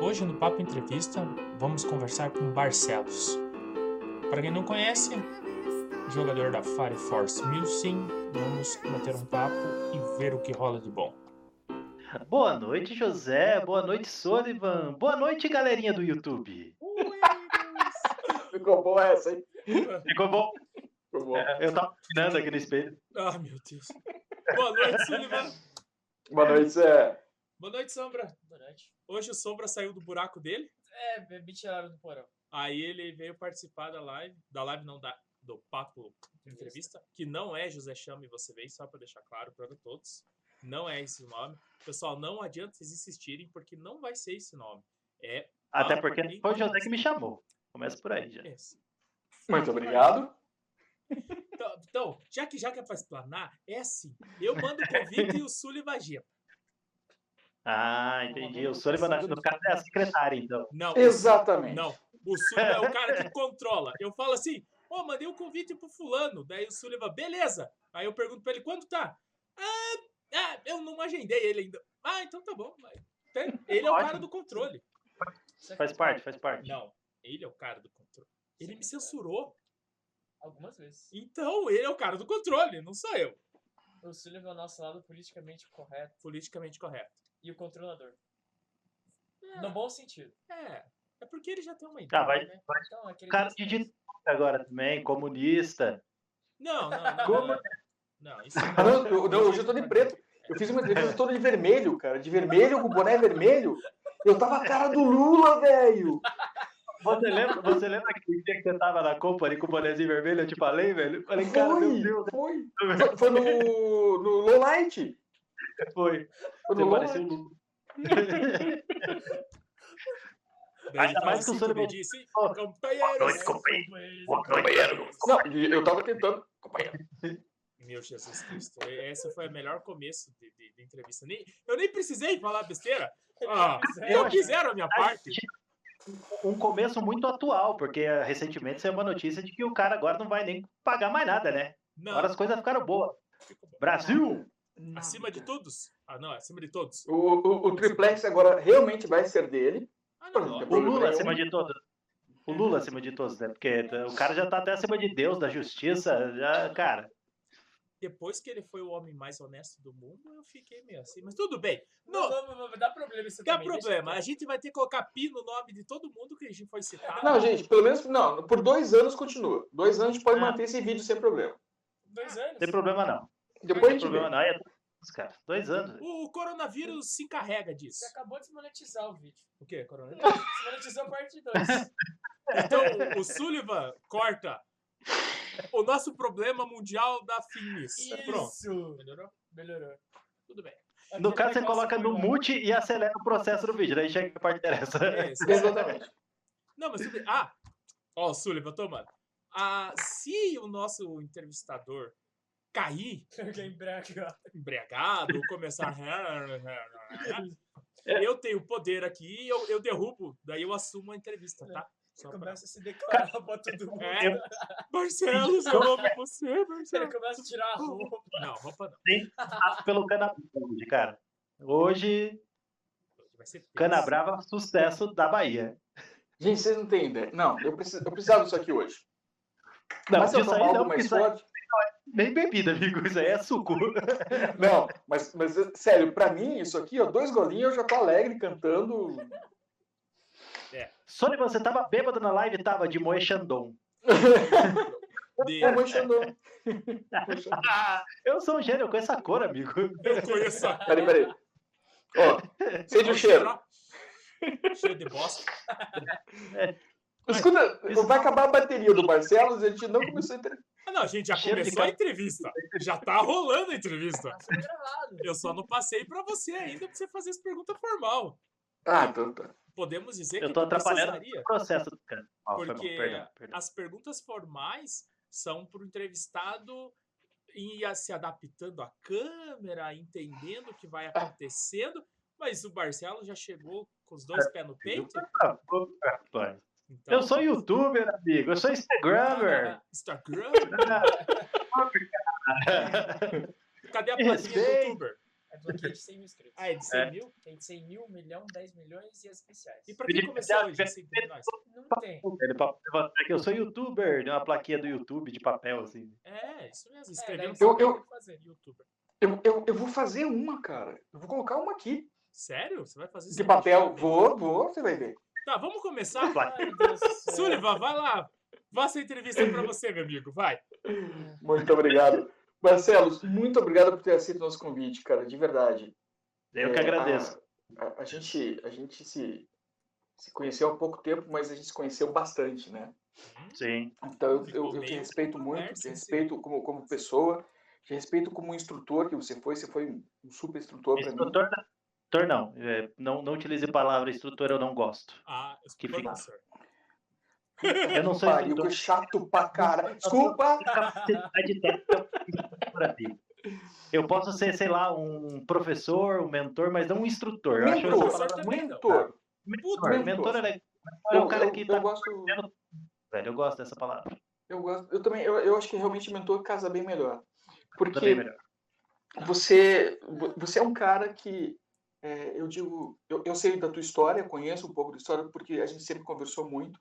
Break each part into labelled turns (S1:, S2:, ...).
S1: Hoje no Papo Entrevista vamos conversar com Barcelos. Para quem não conhece, jogador da Fire Force Milsim, vamos bater um papo e ver o que rola de bom.
S2: Boa noite, José. Boa noite, Sullivan. Boa noite, galerinha do YouTube.
S3: Ficou boa essa, hein?
S2: Ficou bom?
S3: Ficou bom.
S2: É, eu tava opinando aqui no espelho.
S1: Ah, meu Deus. Boa noite, Sullivan.
S3: Boa noite, Zé.
S1: Boa noite, Sombra.
S4: Noite.
S1: Hoje o Sombra saiu do buraco dele,
S4: É, me tiraram do porão.
S1: aí ele veio participar da live, da live não, da, do Papo Entrevista, que não é José Chama e você veio, só para deixar claro para todos. Não é esse o nome. Pessoal, não adianta vocês insistirem, porque não vai ser esse nome. É
S2: Até porque
S1: quem
S2: foi o José que me chamou. Começa por aí já.
S1: esse.
S3: Muito obrigado.
S1: Então, então, já que já que é pra explanar, é assim. Eu mando o convite e o Sullivan agita.
S2: Ah, entendi. O Sullivan, no caso, é a secretária, então.
S1: Não,
S3: Exatamente.
S1: não. O Sullivan é o cara que controla. Eu falo assim, ô, mandei um convite pro fulano. Daí o Sullivan, beleza. Aí eu pergunto pra ele, quando tá? Ah, ah, eu não agendei ele ainda. Ah, então tá bom. Tem- Ele é o cara do controle.
S2: Faz parte, faz parte.
S1: Não, ele é o cara do controle. Ele me censurou.
S4: Algumas vezes.
S1: Então, ele é o cara do controle, não sou eu.
S4: O Sullivan é o nosso lado politicamente correto
S1: Politicamente correto.
S4: E o controlador.
S1: É,
S4: No bom sentido.
S1: é, é porque ele já tem uma
S2: Ah,
S1: ideia,
S2: vai-
S1: né?
S4: Então, aquele
S2: Cara de ditadura agora também, comunista.
S1: Não, não, não.
S2: Como?
S1: Não, não isso
S3: Ah, não, eu, não, hoje eu tô de preto. Eu fiz uma entrevista toda de vermelho, cara. De vermelho, com boné vermelho. Eu tava a cara do Lula, velho.
S2: Você lembra, você lembra aquele dia que você tava na Company com o bonezinho vermelho? Eu te falei, velho? Eu Falei, cara, meu
S3: Foi,
S2: Deus,
S3: foi. Foi, foi no, no Low Light.
S2: Foi.
S3: Foi
S2: Você parecia um. Lula. Ainda mais que o
S1: comigo, disse,
S2: noite, companheiro.
S3: e eu tava tentando. Companheiro.
S1: Meu Jesus Cristo, esse foi o melhor começo de, de- de entrevista. Nem, eu nem precisei falar besteira. Ah, eu fizeram a minha parte.
S2: um começo muito atual, porque recentemente saiu uma notícia de que o cara agora não vai nem pagar mais nada, né?
S1: Não,
S2: Agora as coisas ficaram boas.
S1: ficou acima de todos? Ah, não, acima de todos.
S3: O, o, o triplex agora realmente vai ser dele.
S1: Ah, não,
S3: exemplo,
S2: O. Lula acima de todos. O Lula acima de todos, né? Porque o cara já tá até acima de Deus, da justiça, já, cara.
S1: Depois que ele foi o homem mais honesto do mundo, eu fiquei meio assim. Mas tudo bem.
S4: Não,
S1: Não,
S4: não, não, não, dá problema isso
S1: dá
S4: também,
S1: problema. A gente vai ter que colocar pi no nome de todo mundo que a gente foi citar.
S3: Não, gente, pelo menos. Não, por dois anos continua. Dois anos a gente pode
S2: Ah.
S3: manter esse vídeo sem problema.
S4: Dois
S2: Não
S4: anos.
S2: tem problema não.
S3: Depois
S2: Não tem problema não. Aí é dois anos, cara. Dois anos.
S1: O, o coronavírus se encarrega disso.
S4: Você acabou de desmonetizar o vídeo.
S1: O quê, coronavírus?
S4: Desmonetizou a parte 2.
S1: Então, o Sullivan corta o nosso problema mundial da finis. Pronto.
S4: Isso.
S1: Melhorou?
S4: Melhorou.
S1: Tudo bem.
S2: No
S4: Aquele
S2: caso, você coloca no mute e acelera o processo do vídeo. Daí chega a parte interessa.
S1: É.
S3: Exatamente.
S1: Não, mas tudo bem. Ah, ó, o Sullivan, tomando. Ah, se o nosso entrevistador cair
S4: embriagado.
S1: embriagado começar. eu tenho poder aqui, eu, eu derrubo, daí eu assumo a entrevista, tá? Só pra...
S4: Começa a se declarar pra todo mundo.
S1: É. Barcelos, eu amo você,
S4: Ele
S1: Barcelos.
S4: começa a tirar a roupa.
S1: Não, roupa não.
S2: Passo pelo Cana hoje, cara. Hoje,
S1: tenso.
S2: Cana Brava, sucesso da Bahia.
S3: Gente, vocês não têm ideia. Não, eu, preciso, eu precisava disso aqui hoje.
S2: Não,
S3: mas se eu
S2: não,
S3: algo mais forte.
S2: Nem bebida, amigo. Isso aí é suco.
S3: Não, mas, mas sério, pra mim, isso aqui, ó, dois golinhos, eu já tô alegre cantando.
S2: Sônia, você tava bêbado na live? Tava de Moe Chandon.
S1: De-
S3: É,
S2: eu sou um gênio, eu conheço a cor, amigo.
S1: Eu conheço a
S3: Peraí, peraí. Ó, sente o cheiro.
S1: Cheiro de bosta.
S3: Escuta,
S2: Isso-
S3: vai acabar a bateria do Barcelos e a gente não começou a entrevista.
S1: Ah, não, a gente já
S2: Cheiro de
S1: começou a entrevista. Já tá rolando a entrevista.
S4: Tá.
S1: Eu só não passei pra você ainda pra você fazer as perguntas formal.
S3: Ah, então tá.
S1: Podemos dizer
S2: Eu
S1: que
S2: tô
S1: não
S2: atrapalhando o processo do cara.
S1: Porque
S2: perdão, perdão.
S1: as perguntas formais são pro entrevistado ir se adaptando à câmera, entendendo o que vai acontecendo, mas o Barcelo já chegou com os dois pés no peito. Então,
S2: Eu sou youtuber, amigo. Eu sou instagrammer.
S1: Instagram? Cadê a plaquinha do youtuber?
S4: É A plaquinha de 100 mil inscritos.
S1: Ah, é de 100 mil?
S4: Tem de 100 mil, 1 milhão, 10 milhões e as especiais.
S1: E pra quem começou hoje, assim, nós?
S4: Não tem.
S2: Ele que eu sou youtuber, deu uma plaquinha do YouTube de papel, assim.
S1: É, isso mesmo.
S4: Daí-
S1: só
S3: Eu- eu-
S1: fazer, youtuber.
S3: Eu, eu, eu vou fazer uma, cara. Eu vou colocar uma aqui.
S1: Sério? Você vai fazer isso?
S3: De papel. Vou, vou, você vai ver.
S1: Tá, vamos começar?
S4: Ai, meu Deus do céu.
S1: Sullivan, vai lá. Faça a entrevista pra você, meu amigo. Vai.
S3: Muito obrigado. Marcelo, muito obrigado por ter aceito o nosso convite, cara, de verdade.
S2: Eu que
S3: É,
S2: agradeço.
S3: A, a- a gente, a gente se, se conheceu há pouco tempo, mas a gente se conheceu bastante, né?
S2: Sim.
S3: Então eu, eu, eu te respeito muito, te respeito como, como pessoa, te respeito como instrutor que você foi, você foi um super instrutor para mim.
S2: Instrutor, não- instrutor não. É, não. Não utilize a palavra instrutor, eu não gosto.
S1: Ah, eu sou
S2: Que fica-
S1: professor.
S2: Eu não sou
S3: Pariu,
S2: instrutor.
S3: que chato pra cara. Desculpa!
S2: Eu posso ser, sei lá, um professor, um mentor, mas não um instrutor. Eu acho
S3: Mentor, mentor.
S2: mentor.
S3: mentor.
S2: Mentor é. É
S3: Eu,
S2: o cara
S3: eu-
S2: que
S3: eu
S2: tá
S3: gosto,
S2: velho. Eu gosto dessa palavra.
S3: eu gosto, eu também, eu, eu acho que realmente mentor casa bem melhor. Porque
S2: melhor.
S3: você, vo- você é um cara que, é, eu digo, eu, eu sei da tua história, conheço um pouco da história, porque a gente sempre conversou muito.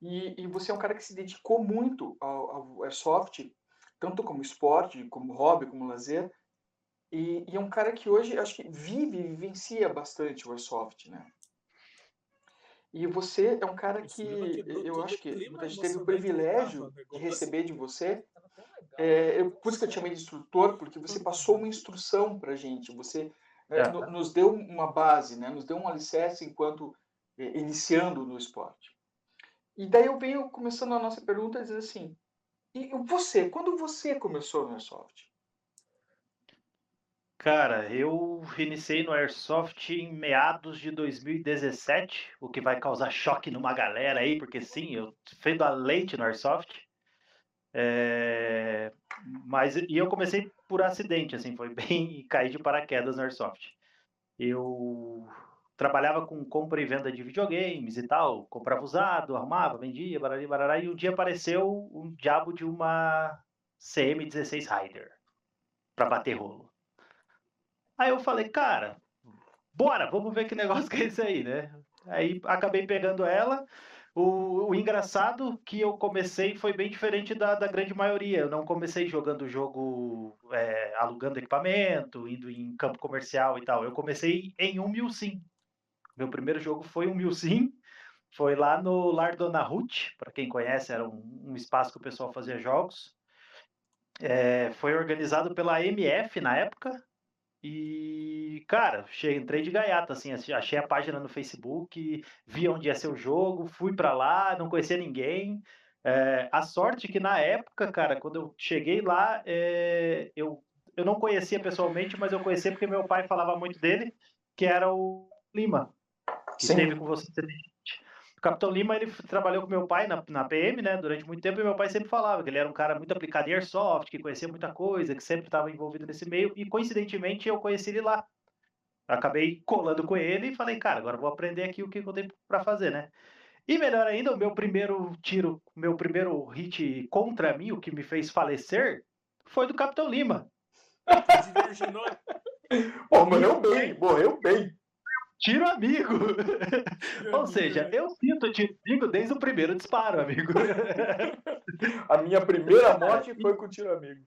S3: E, e você é um cara que se dedicou muito ao, ao airsoft, tanto como esporte, como hobby, como lazer. E, e é um cara que hoje, acho que vive e vivencia bastante o airsoft, né? E você é um cara que eu acho que a gente teve o privilégio de receber de você é, eu, por isso que eu te chamei de instrutor, porque você passou uma instrução para gente, você né,
S2: É.
S3: no- nos deu uma base, né, nos deu um alicerce enquanto eh, iniciando no esporte. E daí eu venho começando a nossa pergunta dizendo assim, e você, quando você começou no Airsoft?
S2: Cara, eu iniciei no Airsoft em meados de 2017, o que vai causar choque numa galera aí, porque sim, eu fui a leite no Airsoft. É, Mas e eu comecei por acidente, assim, foi bem cair de paraquedas no Airsoft. Eu trabalhava com compra e venda de videogames e tal, comprava usado, arrumava, vendia, barari, barará, e um dia apareceu um diabo de uma CM16 Rider para bater rolo. Aí eu falei, cara, bora, vamos ver que negócio que é esse aí, né? Aí acabei pegando ela. O, o engraçado que eu comecei foi bem diferente da, da grande maioria. Eu não comecei jogando o jogo, é, alugando equipamento, indo em campo comercial e tal. Eu comecei em um mil sim. Meu primeiro jogo foi um mil sim. Foi lá no Lar Dona Ruth, para quem conhece, era um, um espaço que o pessoal fazia jogos. É, foi organizado pela MF na época, e, cara, che- entrei de gaiata, assim, assi- achei a página no Facebook, vi onde ia ser o jogo, fui pra lá, não conhecia ninguém. É, a sorte que na época, cara, quando eu cheguei lá, é, eu, eu não conhecia pessoalmente, mas eu conhecia porque meu pai falava muito dele, que era o Lima, que
S3: Sim.
S2: esteve com você. O Capitão Lima, ele trabalhou com meu pai na, na PM, né, durante muito tempo, e meu pai sempre falava que ele era um cara muito aplicado em Airsoft, que conhecia muita coisa, que sempre estava envolvido nesse meio, e coincidentemente eu conheci ele lá. Acabei colando com ele e falei, cara, agora eu vou aprender aqui o que eu tenho para fazer, né? E melhor ainda, o meu primeiro tiro, meu primeiro hit contra mim, o que me fez falecer, foi do Capitão Lima.
S1: Desvirginou.
S3: Pô, morreu bem, morreu bem.
S2: Tiro amigo! Ou seja, eu sinto tiro amigo desde o primeiro disparo, amigo.
S3: A minha primeira morte foi com o tiro amigo.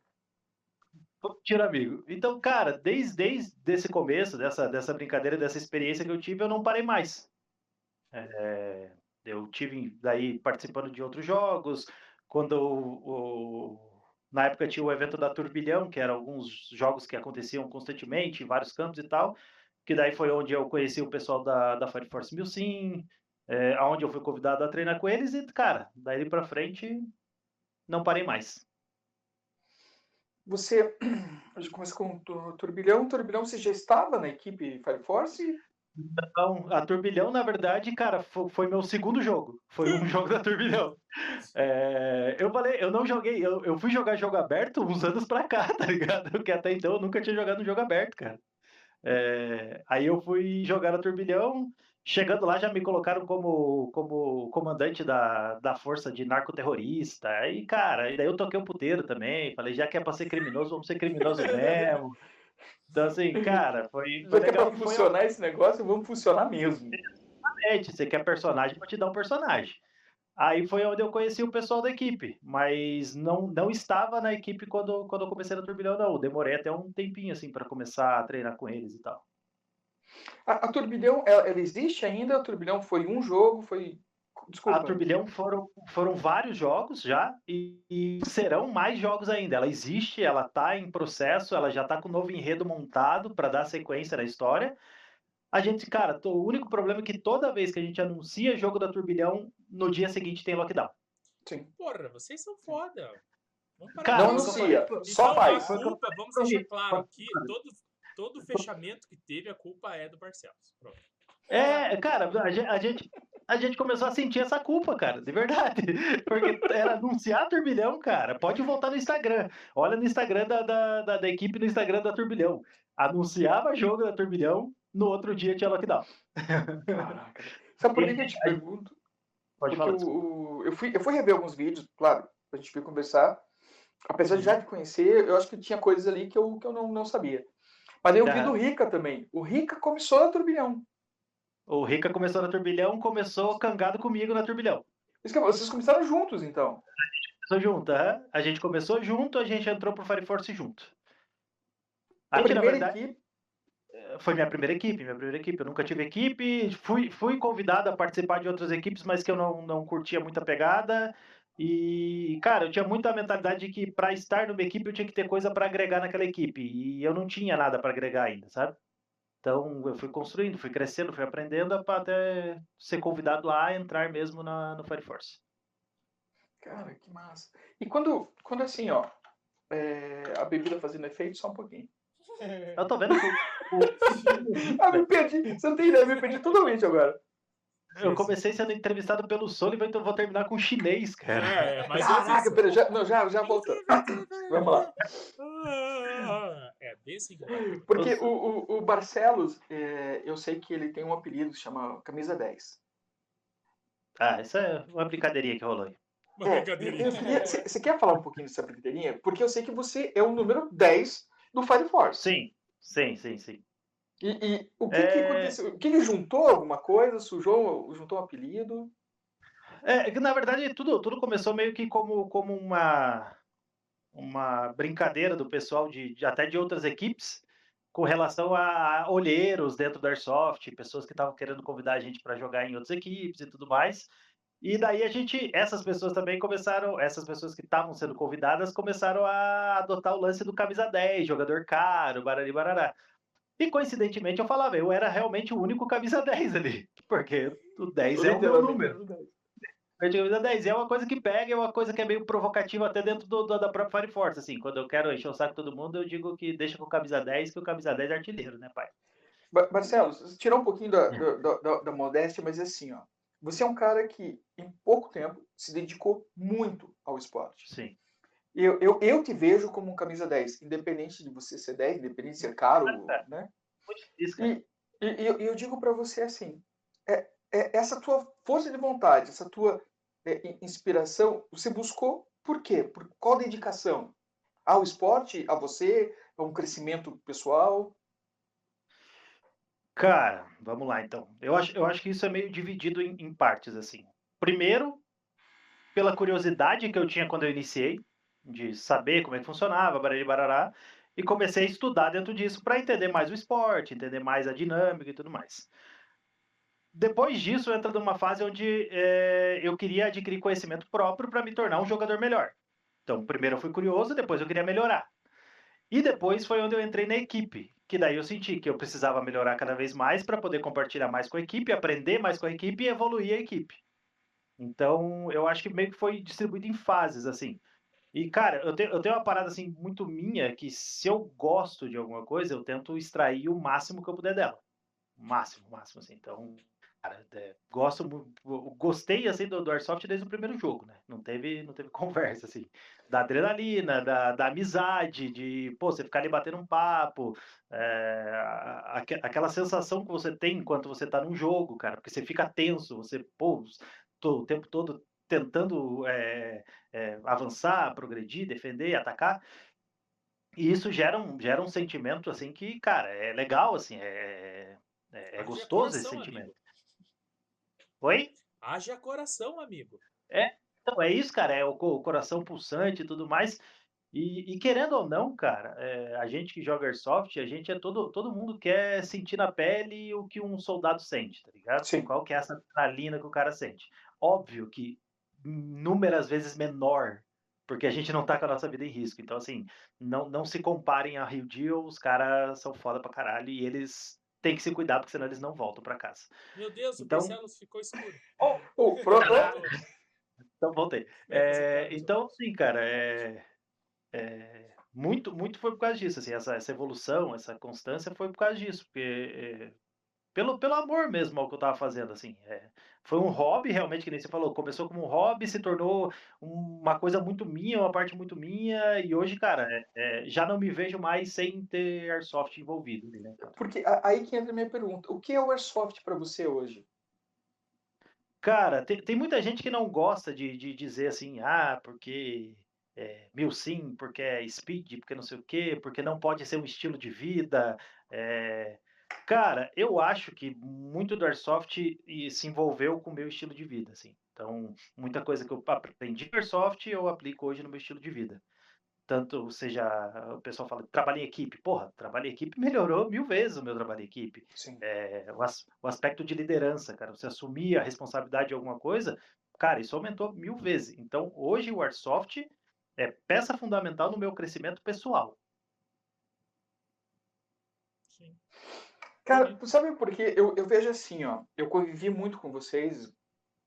S2: Tiro amigo. Então, cara, desde, desde esse começo, dessa, dessa brincadeira, dessa experiência que eu tive, eu não parei mais. É, eu tive daí participando de outros jogos. Quando o, o- na época tinha o evento da Turbilhão, que eram alguns jogos que aconteciam constantemente em vários campos e tal. Que daí foi onde eu conheci o pessoal da, da Fire Force Milsim, é, onde eu fui convidado a treinar com eles, e, cara, daí pra frente não parei mais.
S3: Você, a gente começa com o tu- Turbilhão. Turbilhão, você já estava na equipe Fire Force?
S2: Então, a Turbilhão, na verdade, cara, fo- foi, meu segundo jogo. Foi um jogo da Turbilhão. É, eu falei, eu não joguei, eu, eu fui jogar jogo aberto uns anos pra cá, tá ligado? Porque até então eu nunca tinha jogado um jogo aberto, cara. É, aí eu fui jogar na Turbilhão. Chegando lá, já me colocaram como, como comandante da, da força de narcoterrorista. Aí, cara, e daí eu toquei o puteiro também. Falei, já que é pra ser criminoso, vamos ser criminoso mesmo. Então, assim, cara, foi,
S3: Já
S2: foi
S3: que é
S2: legal.
S3: pra
S2: Foi
S3: funcionar esse negócio, vamos funcionar mesmo.
S2: Exatamente, você quer personagem pra te dar um personagem. Aí foi onde eu conheci o pessoal da equipe, mas não, não estava na equipe quando, quando eu comecei no Turbilhão, não. Demorei até um tempinho, assim, para começar a treinar com eles e tal.
S3: A, a Turbilhão, ela, ela existe ainda? A Turbilhão foi um jogo, foi... Desculpa.
S2: A Turbilhão foram, foram vários jogos já e, e serão mais jogos ainda. Ela existe, ela está em processo, ela já está com o novo enredo montado para dar sequência na história. A gente, cara, tô- o único problema é que toda vez que a gente anuncia jogo da Turbilhão, no dia seguinte tem lockdown.
S3: Sim.
S1: Porra, vocês são foda. Vamos parar
S2: Cara,
S3: Não anuncia, só
S1: Então,
S3: faz.
S1: A culpa, vamos deixar claro aqui, todo, todo fechamento que teve, a culpa é do Barcelos. Pronto.
S2: É, cara, a gente, a gente, a gente começou a sentir essa culpa, cara, de verdade. Porque era anunciar Turbilhão, cara. Pode voltar no Instagram. Olha no Instagram da, da, da, da equipe, no Instagram da Turbilhão. Anunciava jogo da Turbilhão, no outro dia tinha lockdown.
S3: Caraca. Sabe por que que eu te pergunto?
S2: Pode falar.
S3: o, eu, fui, eu fui rever alguns vídeos, claro, pra gente vir conversar. Apesar de já te conhecer, eu acho que tinha coisas ali que eu, que eu não, não sabia. Mas eu vi do Rica também. O Rica começou na Turbilhão.
S2: O Rica começou na Turbilhão, começou cangado comigo na Turbilhão.
S3: Vocês começaram juntos, então.
S2: Começou junto. A gente começou junto, a gente entrou pro Fire Force junto.
S3: A
S2: na
S3: primeira
S2: verdade,
S3: equipe.
S2: Foi minha primeira equipe, minha primeira equipe. Eu nunca tive equipe, fui, fui convidado a participar de outras equipes, mas que eu não, não curtia muita pegada. E, cara, eu tinha muita mentalidade de que para estar numa equipe eu tinha que ter coisa para agregar naquela equipe. E eu não tinha nada para agregar ainda, sabe? Então eu fui construindo, fui crescendo, fui aprendendo para até ser convidado a entrar mesmo na, no Fire Force.
S3: Cara, que massa. E quando, quando assim, ó, é, a bebida fazendo efeito, só um pouquinho.
S2: Eu tô vendo
S3: Ah, me perdi. Você não tem ideia, me perdi totalmente agora.
S2: eu comecei sendo entrevistado pelo Sullivan, então eu vou terminar com chinês, cara.
S1: É, mas
S3: Caraca,
S1: isso-
S3: pera, já, não, já, já volta. Vamos lá.
S1: É, bem assim. vai.
S3: Porque o, o, o Barcelos, é, eu sei que ele tem um apelido que se chama Camisa 10.
S2: Ah, essa é uma brincadeirinha que rolou aí.
S1: Uma
S3: É,
S1: brincadeirinha.
S3: você quer falar um pouquinho dessa brincadeirinha? Porque eu sei que você é o número 10 do Fire Force.
S2: Sim, sim, sim, sim.
S3: E, e o que, que
S2: É.
S3: aconteceu? O que, que juntou alguma coisa? Sujou, juntou um apelido?
S2: É, que, na verdade, tudo, tudo começou meio que como, como uma, uma brincadeira do pessoal de, de- até de outras equipes com relação a olheiros dentro da Airsoft, pessoas que estavam querendo convidar a gente para jogar em outras equipes e tudo mais. E daí a gente, essas pessoas também começaram, essas pessoas que estavam sendo convidadas começaram a adotar o lance do camisa 10, jogador caro, barari barará. E coincidentemente eu falava, eu era realmente o único camisa 10 ali, porque o 10 é o meu número.
S3: 10.
S2: Verde camisa 10 é uma coisa que pega, é uma coisa que é meio provocativa até dentro do, do- da própria Fire Force, assim, quando eu quero encher o saco de todo mundo, eu digo que deixa com o camisa 10, que o camisa 10 é artilheiro, né, pai?
S3: Marcelo, você tirou um pouquinho da, da, da- da- da modéstia, mas assim, ó, você é um cara que em pouco tempo se dedicou muito ao esporte.
S2: Sim.
S3: Eu, eu, eu te vejo como um camisa 10, independente de você ser 10, independente de ser caro, né?
S2: Muito difícil, cara.
S3: E, e, e eu, eu digo para você assim, é, é essa tua força de vontade, essa tua é, in- inspiração, você buscou por quê? Por qual dedicação? Ao esporte, a você, a um crescimento pessoal?
S2: Cara, vamos lá então. Eu acho, eu acho que isso é meio dividido em, em partes, assim. Primeiro, pela curiosidade que eu tinha quando eu iniciei, de saber como é que funcionava, barari barará, e comecei a estudar dentro disso para entender mais o esporte, entender mais a dinâmica e tudo mais. Depois disso, entra numa fase onde eh, eu queria adquirir conhecimento próprio para me tornar um jogador melhor. Então, primeiro eu fui curioso, depois eu queria melhorar. E depois foi onde eu entrei na equipe, que daí eu senti que eu precisava melhorar cada vez mais para poder compartilhar mais com a equipe, aprender mais com a equipe e evoluir a equipe. Então, eu acho que meio que foi distribuído em fases, assim. E, cara, eu tenho, eu tenho uma parada, assim, muito minha, que se eu gosto de alguma coisa, eu tento extrair o máximo que eu puder dela. O máximo, o máximo, assim. Então, cara, é, gosto, gostei, assim, do, do Airsoft desde o primeiro jogo, né? Não teve, não teve conversa, assim. Da adrenalina, da, da amizade, de, pô, você ficar ali batendo um papo, é, a- aque- aquela sensação que você tem enquanto você tá num jogo, cara, porque você fica tenso, você, pô, tô o tempo todo tentando é, é, avançar, progredir, defender, atacar. E isso gera um, gera um sentimento, assim, que, cara, é legal, assim, é, é, é gostoso esse
S1: coração,
S2: sentimento.
S1: amigo.
S2: Oi?
S1: Haja coração, amigo.
S2: Então, é isso, cara, é o, o coração pulsante e tudo mais. E, e querendo ou não, cara, é, a gente que joga Airsoft, a gente é todo, todo mundo quer sentir na pele o que um soldado sente, tá ligado?
S3: Sim.
S2: Qual que é essa adrenalina que o cara sente. Óbvio que inúmeras vezes menor, porque a gente não tá com a nossa vida em risco. Então, assim, não, não se comparem a Rio Deal, os caras são foda pra caralho e eles têm que se cuidar, porque senão eles não voltam pra casa.
S1: Meu Deus,
S2: Então-
S1: o Barcelos ficou escuro.
S3: Oh, pronto.
S2: Então, voltei. É, então, sim, cara, é, é, muito, muito foi por causa disso, assim, essa, essa evolução, essa constância foi por causa disso, porque é, pelo, pelo amor mesmo ao que eu tava fazendo, assim, é, foi um hobby realmente, que nem você falou, começou como um hobby, se tornou uma coisa muito minha, uma parte muito minha, e hoje, cara, é, é, já não me vejo mais sem ter Airsoft envolvido, né, cara?
S3: Porque aí que entra a minha pergunta. O que é o Airsoft para você hoje?
S2: Cara, tem, tem muita gente que não gosta de, de dizer assim, ah, porque é mil sim, porque é speed, porque não sei o quê, porque não pode ser um estilo de vida. é. Cara, eu acho que muito do Airsoft se envolveu com o meu estilo de vida, assim. Então, muita coisa que eu aprendi no Airsoft eu aplico hoje no meu estilo de vida. Tanto seja, o pessoal fala, trabalho em equipe. Porra, trabalho em equipe melhorou mil vezes o meu trabalho em equipe é, o, as- o aspecto de liderança, cara, você assumir a responsabilidade de alguma coisa, cara, isso aumentou mil vezes. Então, hoje o Airsoft é peça fundamental no meu crescimento pessoal.
S3: Cara, tu sabe por quê? Eu, eu vejo assim, ó. Eu convivi muito com vocês.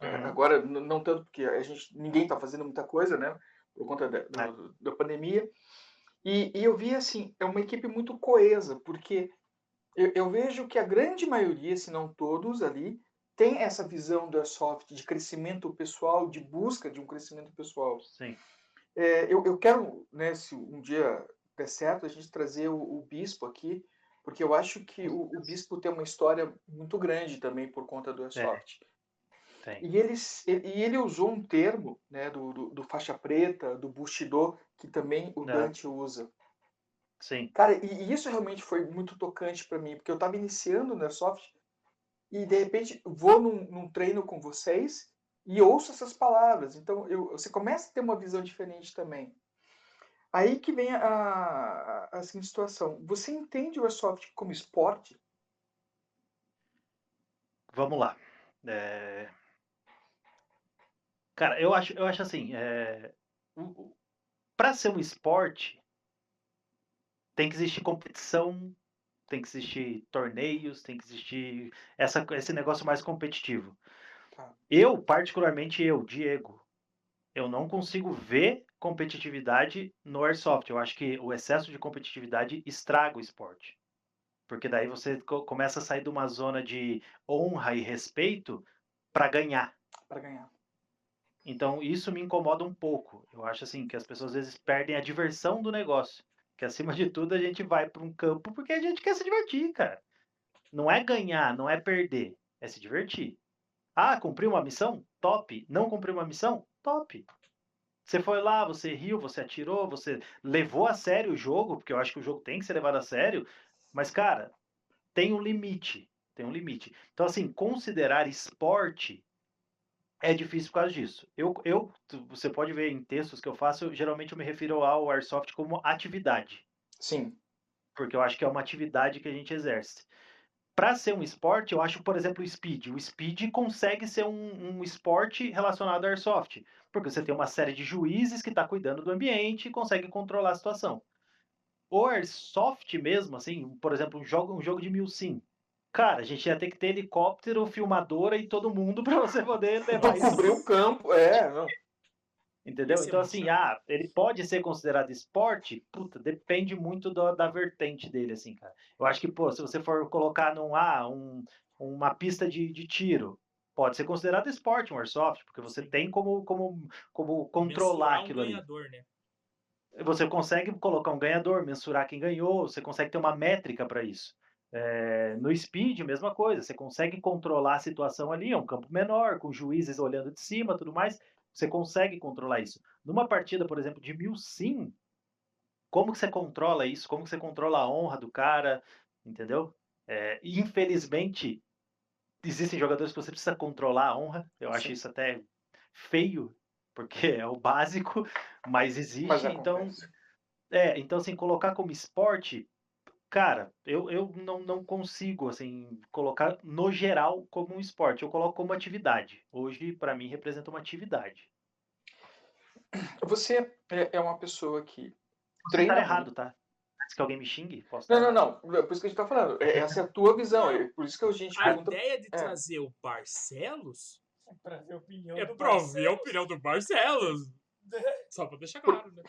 S2: Uhum.
S3: Agora, não tanto porque a gente, ninguém tá fazendo muita coisa, né? Por conta da, da-
S2: É.
S3: da pandemia. E, e eu vi, assim, é uma equipe muito coesa, porque eu, eu vejo que a grande maioria, se não todos ali, tem essa visão do Airsoft de crescimento pessoal, de busca de um crescimento pessoal.
S2: Sim.
S3: É, eu, eu quero, né, se um dia der certo, a gente trazer o, o Bispo aqui, porque eu acho que o, o Bispo tem uma história muito grande também por conta do Airsoft.
S2: Tem.
S3: E, ele, e ele usou um termo né, do, do, do faixa preta, do Bushido, que também o
S2: É.
S3: Dante usa.
S2: Sim.
S3: Cara, e, e isso realmente foi muito tocante para mim, porque eu estava iniciando no Airsoft e de repente vou num, num treino com vocês e ouço essas palavras. Então eu, você começa a ter uma visão diferente também. Aí que vem a, a, a seguinte situação. Você entende o Airsoft como esporte?
S2: Vamos lá. Cara, eu acho, eu acho assim, para ser um esporte, tem que existir competição, tem que existir torneios, tem que existir essa, esse negócio mais competitivo.
S3: Tá.
S2: Eu, particularmente eu, Diego, eu não consigo ver competitividade no Airsoft. Eu acho que o excesso de competitividade estraga o esporte. Porque daí você co- começa a sair de uma zona de honra e respeito para ganhar.
S3: Para ganhar.
S2: Então isso me incomoda um pouco. Eu acho assim que as pessoas às vezes perdem a diversão do negócio. Que acima de tudo a gente vai para um campo porque a gente quer se divertir, cara. Não é ganhar, não é perder, é se divertir. Ah, cumpriu uma missão? Top. Não cumpriu uma missão? Top. Você foi lá, você riu, você atirou, você levou a sério o jogo, porque eu acho que o jogo tem que ser levado a sério. Mas, cara, tem um limite. Tem um limite. Então, assim, considerar esporte é difícil por causa disso. Eu, eu, você pode ver em textos que eu faço, eu, geralmente eu me refiro ao Airsoft como atividade.
S3: Sim.
S2: Porque eu acho que é uma atividade que a gente exerce. Para ser um esporte, eu acho, por exemplo, o Speed. O Speed consegue ser um, um esporte relacionado ao Airsoft. Porque você tem uma série de juízes que está cuidando do ambiente e consegue controlar a situação. O Airsoft mesmo, assim, por exemplo, um jogo, um jogo de mil sim. Cara, a gente ia ter que ter helicóptero, filmadora e todo mundo para você poder levar isso
S3: cobrir o campo, é. Não.
S2: Entendeu?
S1: Ser
S2: Então, assim, ah, ele pode ser considerado esporte? Puta, depende muito do- da vertente dele, assim, cara. Eu acho que, pô, se você for colocar num, ah, um, uma pista de, de tiro, pode ser considerado esporte, um airsoft, porque você tem como, como, como controlar
S1: Mensurar um
S2: aquilo ali.
S1: ganhador, né?
S2: Você consegue colocar um ganhador, mensurar quem ganhou, você consegue ter uma métrica para isso. É, no speed, mesma coisa, você consegue controlar a situação ali, é um campo menor, com juízes olhando de cima, tudo mais, você consegue controlar isso. Numa partida, por exemplo, de mil sim, como que você controla isso? Como que você controla a honra do cara? Entendeu? É, infelizmente, existem jogadores que você precisa controlar a honra. Eu acho
S3: Sim.
S2: isso até feio, porque é o básico, mas existe.
S3: Mas
S2: então, é, então, assim, colocar como esporte, cara, eu, eu não, não consigo, assim, colocar no geral como um esporte. Eu coloco como atividade. Hoje, para mim, representa uma atividade.
S3: Você é, é uma pessoa que treina
S2: estar
S3: muito.
S2: errado, tá? Antes que alguém me xingue, posso
S3: Não, não, não. É por isso que a gente tá falando. É- Essa é a tua visão. é por isso que a gente
S1: A
S3: pergunta.
S1: ideia de
S3: é.
S1: trazer o Barcelos
S4: Pra ver a opinião
S1: é
S4: do
S1: pra ouvir a
S4: Barcelos.
S1: opinião do Barcelos. Só pra deixar claro, né?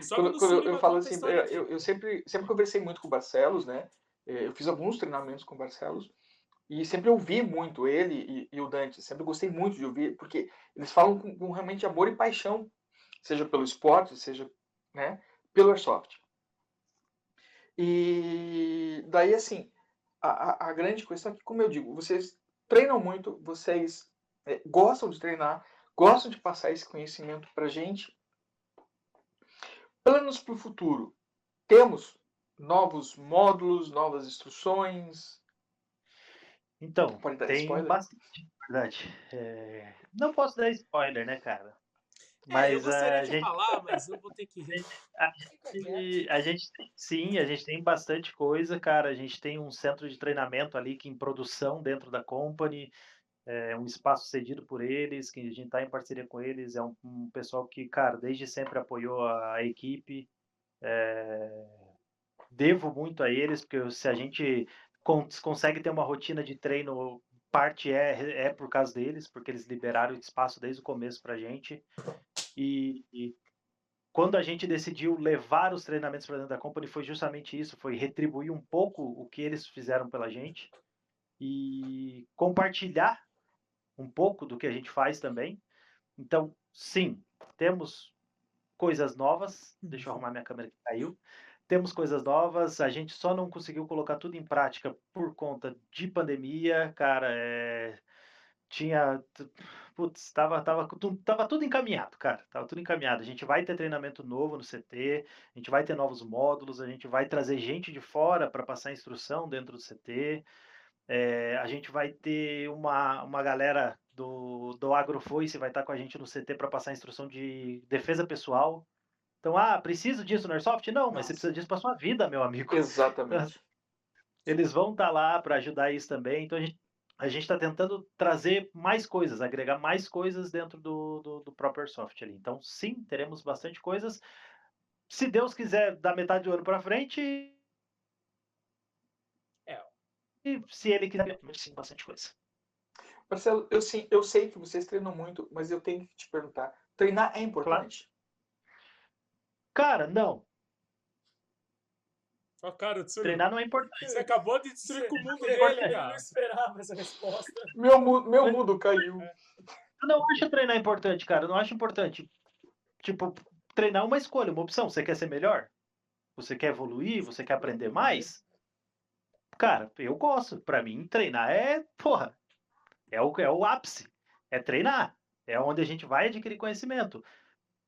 S1: Só
S3: Quando, quando
S1: Sullivan
S3: eu falo
S1: a
S3: assim, eu, eu- eu sempre, sempre conversei muito com o Barcelos, né? Eu fiz alguns treinamentos com o Barcelos e sempre ouvi muito ele e, e o Dante. Sempre gostei muito de ouvir, porque eles falam com, com realmente amor e paixão, seja pelo esporte, seja né, pelo airsoft. E daí, assim, a, a- grande questão é que, como eu digo, vocês treinam muito, vocês eh, gostam de treinar, gostam de passar esse conhecimento pra gente. Planos para o futuro. Temos novos módulos, novas instruções.
S2: Então, tem
S3: spoiler?
S2: bastante, verdade. É, Não posso dar spoiler, né, cara?
S1: É, eu
S2: Mas
S1: gostaria
S2: a
S1: de
S2: gente,
S1: falar, mas eu vou ter que.
S4: Fica quieto.
S2: E a gente sim, a gente tem bastante coisa, cara. A gente tem um centro de treinamento ali que em produção dentro da company, é um espaço cedido por eles, que a gente está em parceria com eles. É um, um pessoal que, cara, desde sempre apoiou a, a equipe. É, devo muito a eles, porque se a gente con- consegue ter uma rotina de treino, parte é, é por causa deles, porque eles liberaram o espaço desde o começo pra gente. E, e quando a gente decidiu levar os treinamentos para dentro da company, foi justamente isso, foi retribuir um pouco o que eles fizeram pela gente e compartilhar um pouco do que a gente faz também. Então, sim, temos coisas novas. Deixa eu arrumar minha câmera que caiu. Temos coisas novas, a gente só não conseguiu colocar tudo em prática por conta de pandemia, cara. é, Tinha. Putz, tava, tava, tava tudo encaminhado, cara. Tava tudo encaminhado. A gente vai ter treinamento novo no CT, a gente vai ter novos módulos, a gente vai trazer gente de fora para passar instrução dentro do CT. é, a gente vai ter uma, uma galera do, do Agrofoice vai estar com a gente no CT para passar instrução de defesa pessoal. Então, ah, preciso disso no Airsoft? Não, mas você precisa disso para sua vida, meu amigo.
S3: Exatamente.
S2: Eles vão estar lá para ajudar isso também. Então, a gente a gente está tentando trazer mais coisas, agregar mais coisas dentro do, do, do próprio Airsoft ali. Então, sim, teremos bastante coisas. Se Deus quiser, da metade do ano para frente.
S1: É.
S2: E se ele quiser, sim, bastante coisa.
S3: Marcelo, eu, sim, eu sei que vocês treinam muito, mas eu tenho que te perguntar: treinar é importante?
S2: Cara, não.
S1: Ó, cara, Tsuru,
S2: Treinar não é importante.
S1: você acabou de destruir com o mundo
S4: Ele
S1: dele,
S4: não
S1: cara.
S4: esperava essa resposta.
S3: Meu, mu- meu mundo caiu.
S2: Eu não acho treinar importante, cara. Eu não acho importante. Tipo, treinar é uma escolha, uma opção. Você quer ser melhor? Você quer evoluir? Você quer aprender mais? Cara, eu gosto. Pra mim, treinar é, porra, é o, é o ápice. É treinar. É onde a gente vai adquirir conhecimento.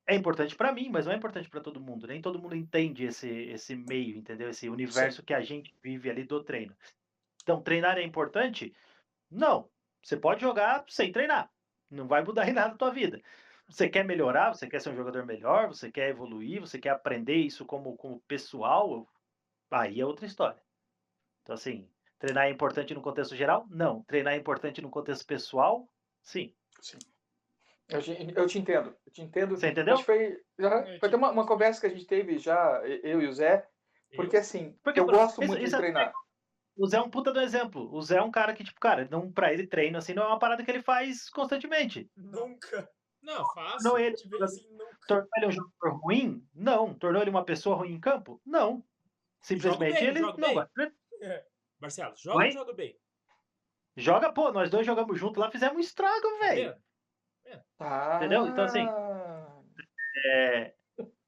S2: É importante pra mim, mas não é importante pra todo mundo. Nem todo mundo entende esse, esse meio, entendeu? Esse universo que a gente vive ali do treino. Então, treinar é importante? Não. Você pode jogar sem treinar. Não vai mudar em nada a tua vida. Você quer melhorar, você quer ser um jogador melhor, você quer evoluir, você quer aprender isso como, como pessoal, aí é outra história. Então, assim, treinar é importante no contexto geral? Não. Treinar é importante no contexto pessoal? Sim.
S3: Sim. Eu, te- eu te entendo. Eu te entendo.
S2: Você entendeu?
S3: Foi, já- foi até uma, uma conversa que a gente teve já, eu e o Zé, porque assim,
S2: Porque,
S3: eu
S2: por-
S3: gosto
S2: isso-
S3: muito
S2: isso
S3: de
S2: é-
S3: treinar.
S2: O Zé é um puta do exemplo. O Zé é um cara que, tipo, cara, não, pra ele treino assim não é uma parada que ele faz constantemente.
S4: Nunca.
S1: Não, fácil.
S2: Não ele.
S4: Em nunca.
S2: Tornou ele um jogador ruim? Não. Tornou ele uma pessoa ruim em campo? Não. Simplesmente
S1: bem,
S2: ele não
S1: bem.
S2: vai.
S1: Marcelo, joga
S2: Oi?
S1: ou joga bem?
S2: Joga, pô, nós dois jogamos junto lá, fizemos um estrago,
S1: Tá
S2: velho.
S3: Ah,
S2: Entendeu? Então, assim, É,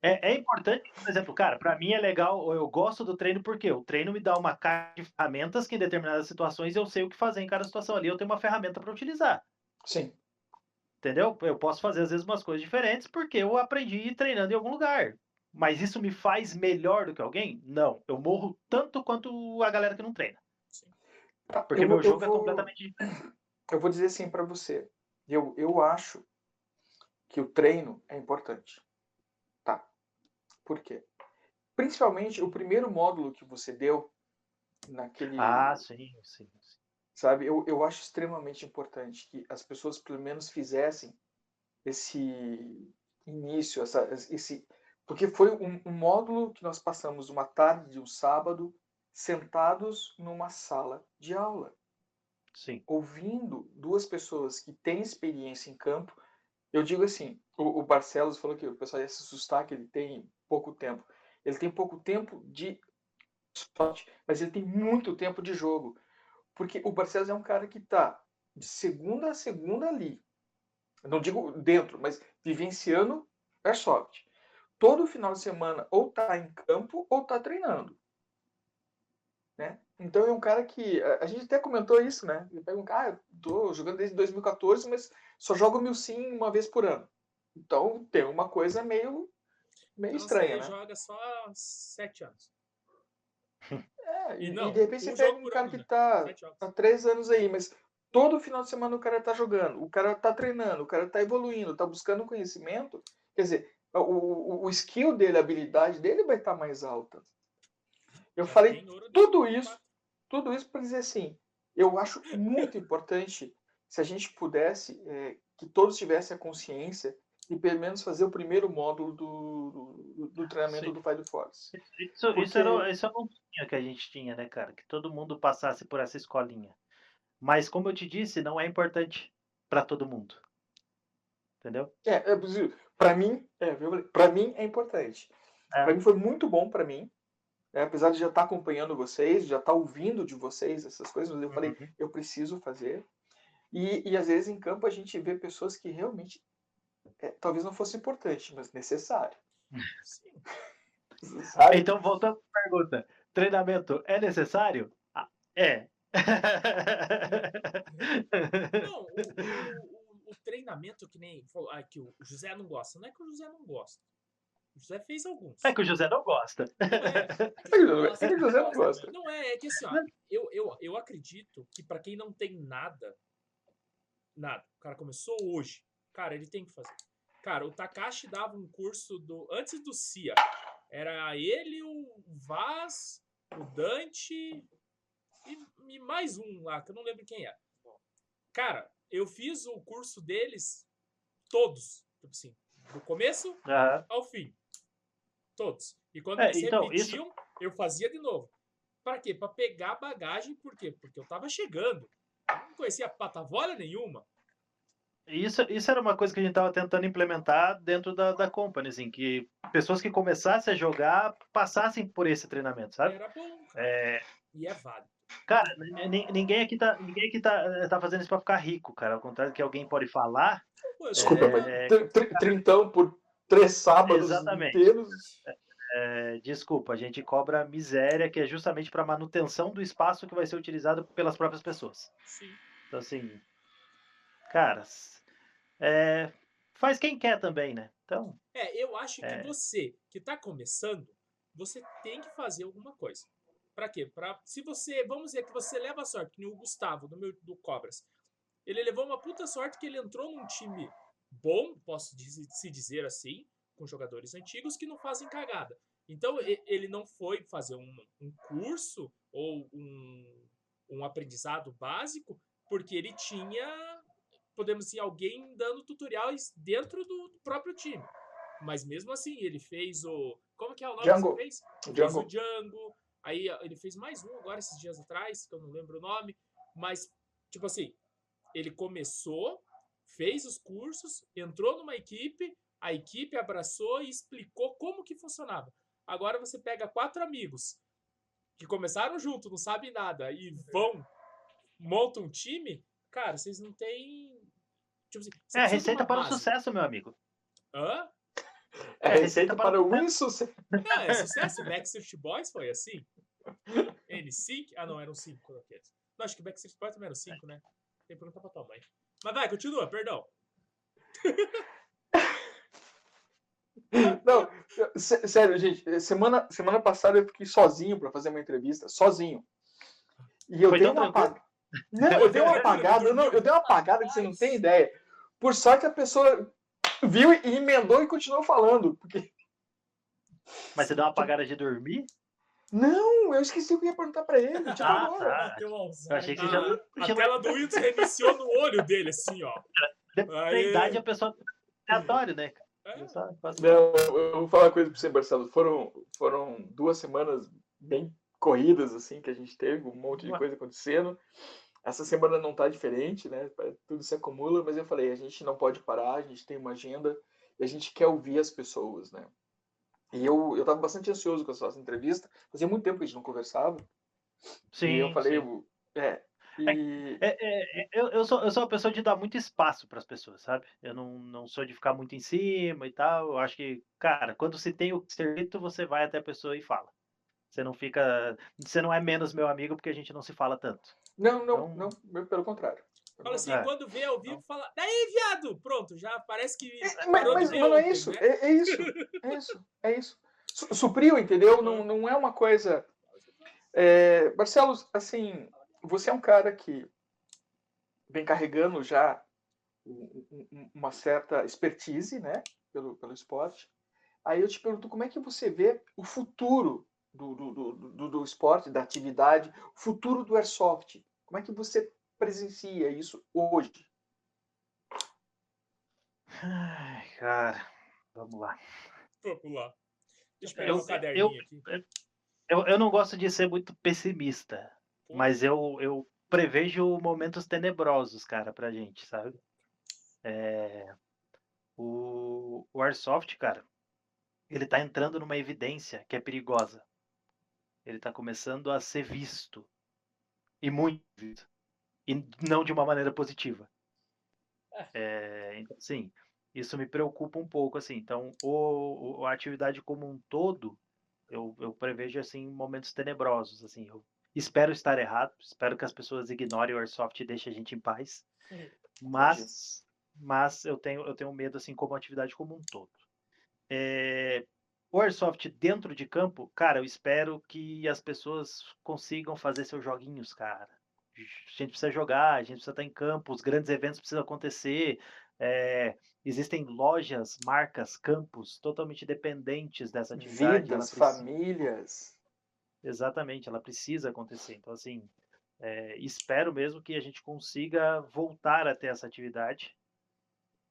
S2: é, é importante, por exemplo, cara, pra mim é legal, eu gosto do treino porque o treino me dá uma caixa de ferramentas que em determinadas situações eu sei o que fazer em cada situação ali, eu tenho uma ferramenta para utilizar.
S3: Sim.
S2: Entendeu? Eu posso fazer às vezes umas coisas diferentes porque eu aprendi treinando em algum lugar. Mas isso me faz melhor do que alguém? Não. Eu morro tanto quanto a galera que não treina.
S3: Tá,
S2: Porque
S3: eu
S2: meu
S3: vou-
S2: jogo é
S3: vou-
S2: completamente diferente.
S3: Eu vou dizer assim para você. Eu, eu acho que o treino é importante. Tá. Por quê? Principalmente o primeiro módulo que você deu naquele.
S2: Ah, sim, sim. sim.
S3: sabe? Eu, eu acho extremamente importante que as pessoas pelo menos fizessem esse início, essa, esse, porque foi um, um módulo que nós passamos uma tarde de um sábado sentados numa sala de aula,
S2: Sim.
S3: ouvindo duas pessoas que têm experiência em campo. Eu digo assim, o, o Barcelos falou que o pessoal ia se assustar que ele tem pouco tempo. Ele tem pouco tempo de sorte, mas ele tem muito tempo de jogo. Porque o Barcelos é um cara que está de segunda a segunda ali. Não digo dentro, mas vivenciando airsoft. Todo final de semana ou tá em campo ou tá treinando. Né? Então é um cara que. A, gente até comentou isso, né? Ele pega um cara, ah, eu tô jogando desde 2014, mas só jogo mil sim uma vez por ano. Então tem uma coisa meio, meio
S1: Então,
S3: estranha,
S1: você
S3: né?
S1: joga só sete anos.
S3: É,
S1: E não,
S3: e de repente você pega um cara
S1: ano,
S3: que
S1: né?
S3: tá
S1: jogos.
S3: há três anos aí, mas todo final de semana o cara tá jogando, o cara tá treinando, o cara tá evoluindo, tá buscando conhecimento. Quer dizer, o, o, o skill dele, a habilidade dele vai estar mais alta. Eu
S1: Já
S3: falei tudo isso, tudo isso para dizer assim, eu acho muito importante se a gente pudesse, é, que todos tivessem a consciência de pelo menos fazer o primeiro módulo do, do, do treinamento
S2: Sim.
S3: do Fight Force.
S2: Isso,
S3: Porque-
S2: isso, era, o- isso era um sonho que a gente tinha, né, cara? Que todo mundo passasse por essa escolinha. Mas, como eu te disse, não é importante para todo mundo. Entendeu?
S3: É, é para mim, é, para mim é importante.
S2: É.
S3: Para mim foi muito bom para mim, né? apesar de já estar acompanhando vocês, já estar ouvindo de vocês essas coisas, eu falei,
S2: Uhum.
S3: eu preciso fazer. E, e às vezes em campo a gente vê pessoas que realmente é, talvez não fosse importante, mas necessário.
S1: Sim.
S3: Sabe?
S2: Então, voltando à pergunta: treinamento é necessário? Ah, é.
S1: Não, o, o- o- treinamento que nem falou, ah, que o José não gosta. Não é que o José não gosta. O José fez alguns.
S2: É que o José não gosta.
S1: Não é.
S3: É que o José não gosta.
S1: Não é, é que assim, ó, eu, eu, eu acredito que pra quem não tem nada, nada, o cara começou hoje, cara, ele tem que fazer. Cara, o Takashi dava um curso do antes do CIA. Era ele, o Vaz, o Dante e, e mais um lá, que eu não lembro quem é. Cara, eu fiz o curso deles todos, tipo assim, do começo
S2: Aham.
S1: ao fim. Todos. E quando
S2: É,
S1: eles
S2: então, isso-
S1: repetiam, eu fazia de novo. Pra quê? Pra pegar a bagagem, por quê? Porque eu tava chegando. Eu não conhecia patavolha nenhuma.
S2: Isso, isso era uma coisa que a gente estava tentando implementar dentro da, da company, assim, que pessoas que começassem a jogar passassem por esse treinamento, sabe?
S1: Era bom, cara.
S2: É,
S1: E é válido.
S2: cara, ni- ninguém aqui tá, ninguém aqui tá, tá fazendo isso para ficar rico, cara. Ao contrário do que alguém pode falar,
S3: Desculpa,
S1: tô-
S3: mas
S2: É.
S3: tri- tri- trintão por três sábados
S2: Exatamente.
S3: inteiros.
S2: é, desculpa, a gente cobra miséria, que é justamente para manutenção do espaço que vai ser utilizado pelas próprias pessoas.
S1: Sim.
S2: Então, assim, cara, s- é, faz quem quer também, né? Então,
S1: É, eu acho que
S2: É.
S1: você que tá começando, você tem que fazer alguma coisa. Pra quê? Pra, se você, vamos dizer que você leva a sorte, que o Gustavo do meu do Cobras. Ele levou uma puta sorte que ele entrou num time bom, posso se dizer assim, com jogadores antigos que não fazem cagada. Então ele não foi fazer um, um curso ou um, um aprendizado básico, porque ele tinha, podemos dizer, alguém dando tutoriais dentro do, do próprio time. Mas mesmo assim, ele fez o. Como que é o nome
S3: Django.
S1: que fez? Fez
S3: Django.
S1: o Django. Aí ele fez mais um agora esses dias atrás, que eu não lembro o nome. Mas, tipo assim, ele começou, fez os cursos, entrou numa equipe, a equipe abraçou e explicou como que funcionava. Agora você pega quatro amigos que começaram junto, não sabem nada, e vão, montam um time, cara, vocês não têm. Tipo assim,
S2: é a receita para o
S1: base.
S2: sucesso, meu amigo.
S1: Hã?
S3: É
S2: É,
S3: receita para o insucesso.
S1: Não, é sucesso. Backstreet Boys foi assim. N5? Ah, não, eram 5 aqueles. Não, acho que Backstreet Boys também eram 5, né? Tem que perguntar pra tua mãe. Mas vai, continua, perdão.
S3: Não, sé- sério, gente, semana, semana passada eu fiquei sozinho para fazer uma entrevista, sozinho. E eu
S2: Foi
S3: dei uma apagada. Não, eu dei uma apagada, não, eu dei uma apagada que você não tem ideia. Por sorte a pessoa viu e emendou e continuou falando. Porque...
S2: Mas você deu uma apagada de dormir?
S3: Não, eu esqueci o que eu ia perguntar para ele. Tipo,
S2: Ah,
S3: agora.
S2: tá. Eu achei que você
S1: Ah,
S2: já
S1: A
S2: tinha
S1: tela do Windows reiniciou no olho dele, assim, ó.
S2: Da
S1: Aí-
S2: idade, a pessoa é aleatório, né? cara?
S1: É.
S2: Eu só faço-
S3: Não, eu vou falar uma coisa para você, Marcelo. Foram, foram duas semanas bem corridas, assim, que a gente teve, um monte de coisa acontecendo. Essa semana não tá diferente, né? Tudo se acumula, mas eu falei, a gente não pode parar, a gente tem uma agenda e a gente quer ouvir as pessoas, né? E eu, eu tava bastante ansioso com essa entrevista. Fazia muito tempo que a gente não conversava.
S2: Sim,
S3: e eu falei,
S2: sim.
S3: eu- é. E,
S2: É, é, é, eu, eu, sou, eu sou uma pessoa de dar muito espaço para as pessoas, sabe? Eu não, não sou de ficar muito em cima e tal. Eu acho que, cara, quando se tem o que ser dito, você vai até a pessoa e fala. Você não fica. Você não é menos meu amigo porque a gente não se fala tanto.
S3: não, não,
S2: Então-
S3: não, pelo contrário.
S1: Fala assim,
S2: É.
S1: quando vê ao vivo, fala, daí, viado! Pronto, já parece que.
S3: É, mas, mas, não é isso,
S1: né?
S3: é, é isso, é isso, é isso. Su- Supriu, entendeu? Não, não é uma coisa. É, Marcelo, assim, você é um cara que vem carregando já um- um- um- uma certa expertise, né, pelo, pelo esporte. Aí eu te pergunto, como é que você vê o futuro do, do, do, do, do esporte, da atividade, o futuro do airsoft? Como é que você presencia isso hoje?
S2: Ai, cara, vamos lá.
S1: Vamos lá. Deixa eu pegar
S2: Eu-
S1: um caderninho
S2: eu-
S1: aqui.
S2: Eu, eu não gosto de ser muito pessimista,
S1: Pô.
S2: mas eu, eu prevejo momentos tenebrosos, cara, pra gente, sabe? É, o, o Airsoft, cara, ele tá entrando numa evidência que é perigosa. Ele tá começando a ser visto. E muito visto. E não de uma maneira positiva. É, então, sim, isso me preocupa um pouco, assim. Então, o, o- a atividade como um todo, eu, eu prevejo, assim, momentos tenebrosos, assim. Eu espero estar errado, espero que as pessoas ignorem o Airsoft e deixem a gente em paz. Mas, mas eu tenho, eu tenho medo, assim, como atividade como um todo. É, o Airsoft dentro de campo, cara, eu espero que as pessoas consigam fazer seus joguinhos, cara. A gente precisa jogar, a gente precisa estar em campo, os grandes eventos precisam acontecer. é, existem lojas, marcas, campos totalmente dependentes dessa atividade.
S3: Vidas,
S2: precisa-
S3: famílias.
S2: Exatamente, ela precisa acontecer. Então, assim, é, espero mesmo que a gente consiga voltar a ter essa atividade.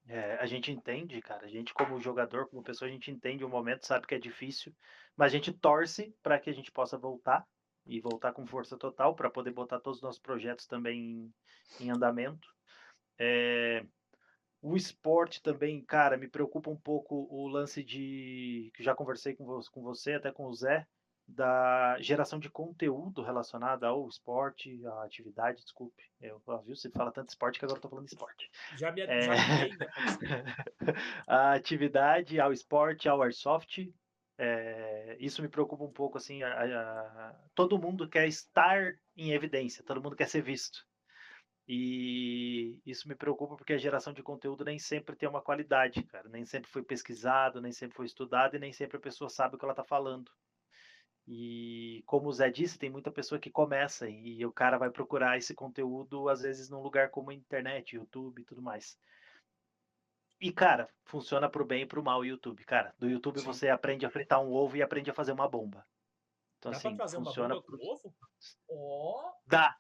S2: É, a gente entende, cara, a gente como jogador, como pessoa, a gente entende o momento, sabe que é difícil, mas a gente torce para que a gente possa voltar e voltar com força total para poder botar todos os nossos projetos também em, em andamento. É, o esporte também, cara, me preocupa um pouco o lance de que já conversei com, com você, até com o Zé, da geração de conteúdo relacionado ao esporte, à atividade, desculpe. Eu, ó, viu? Você fala tanto esporte que agora eu tô falando esporte.
S1: Já me
S2: É.
S1: já me
S2: a atividade, ao esporte, ao airsoft. É, isso me preocupa um pouco, assim, a- a- todo mundo quer estar em evidência, todo mundo quer ser visto. E isso me preocupa porque a geração de conteúdo nem sempre tem uma qualidade, cara. Nem sempre foi pesquisado, nem sempre foi estudado e nem sempre a pessoa sabe o que ela está falando. E como o Zé disse, tem muita pessoa que começa e o cara vai procurar esse conteúdo, às vezes, num lugar como a internet, YouTube e tudo mais. E, cara, funciona pro bem e pro mal o YouTube, cara. Do YouTube
S3: Sim.
S2: você aprende a fritar um ovo e aprende a fazer uma bomba. Então,
S1: Dá
S2: assim,
S1: pra fazer uma
S2: funciona.
S1: bomba
S2: pro-
S1: com ovo?
S4: Ó,
S2: Dá.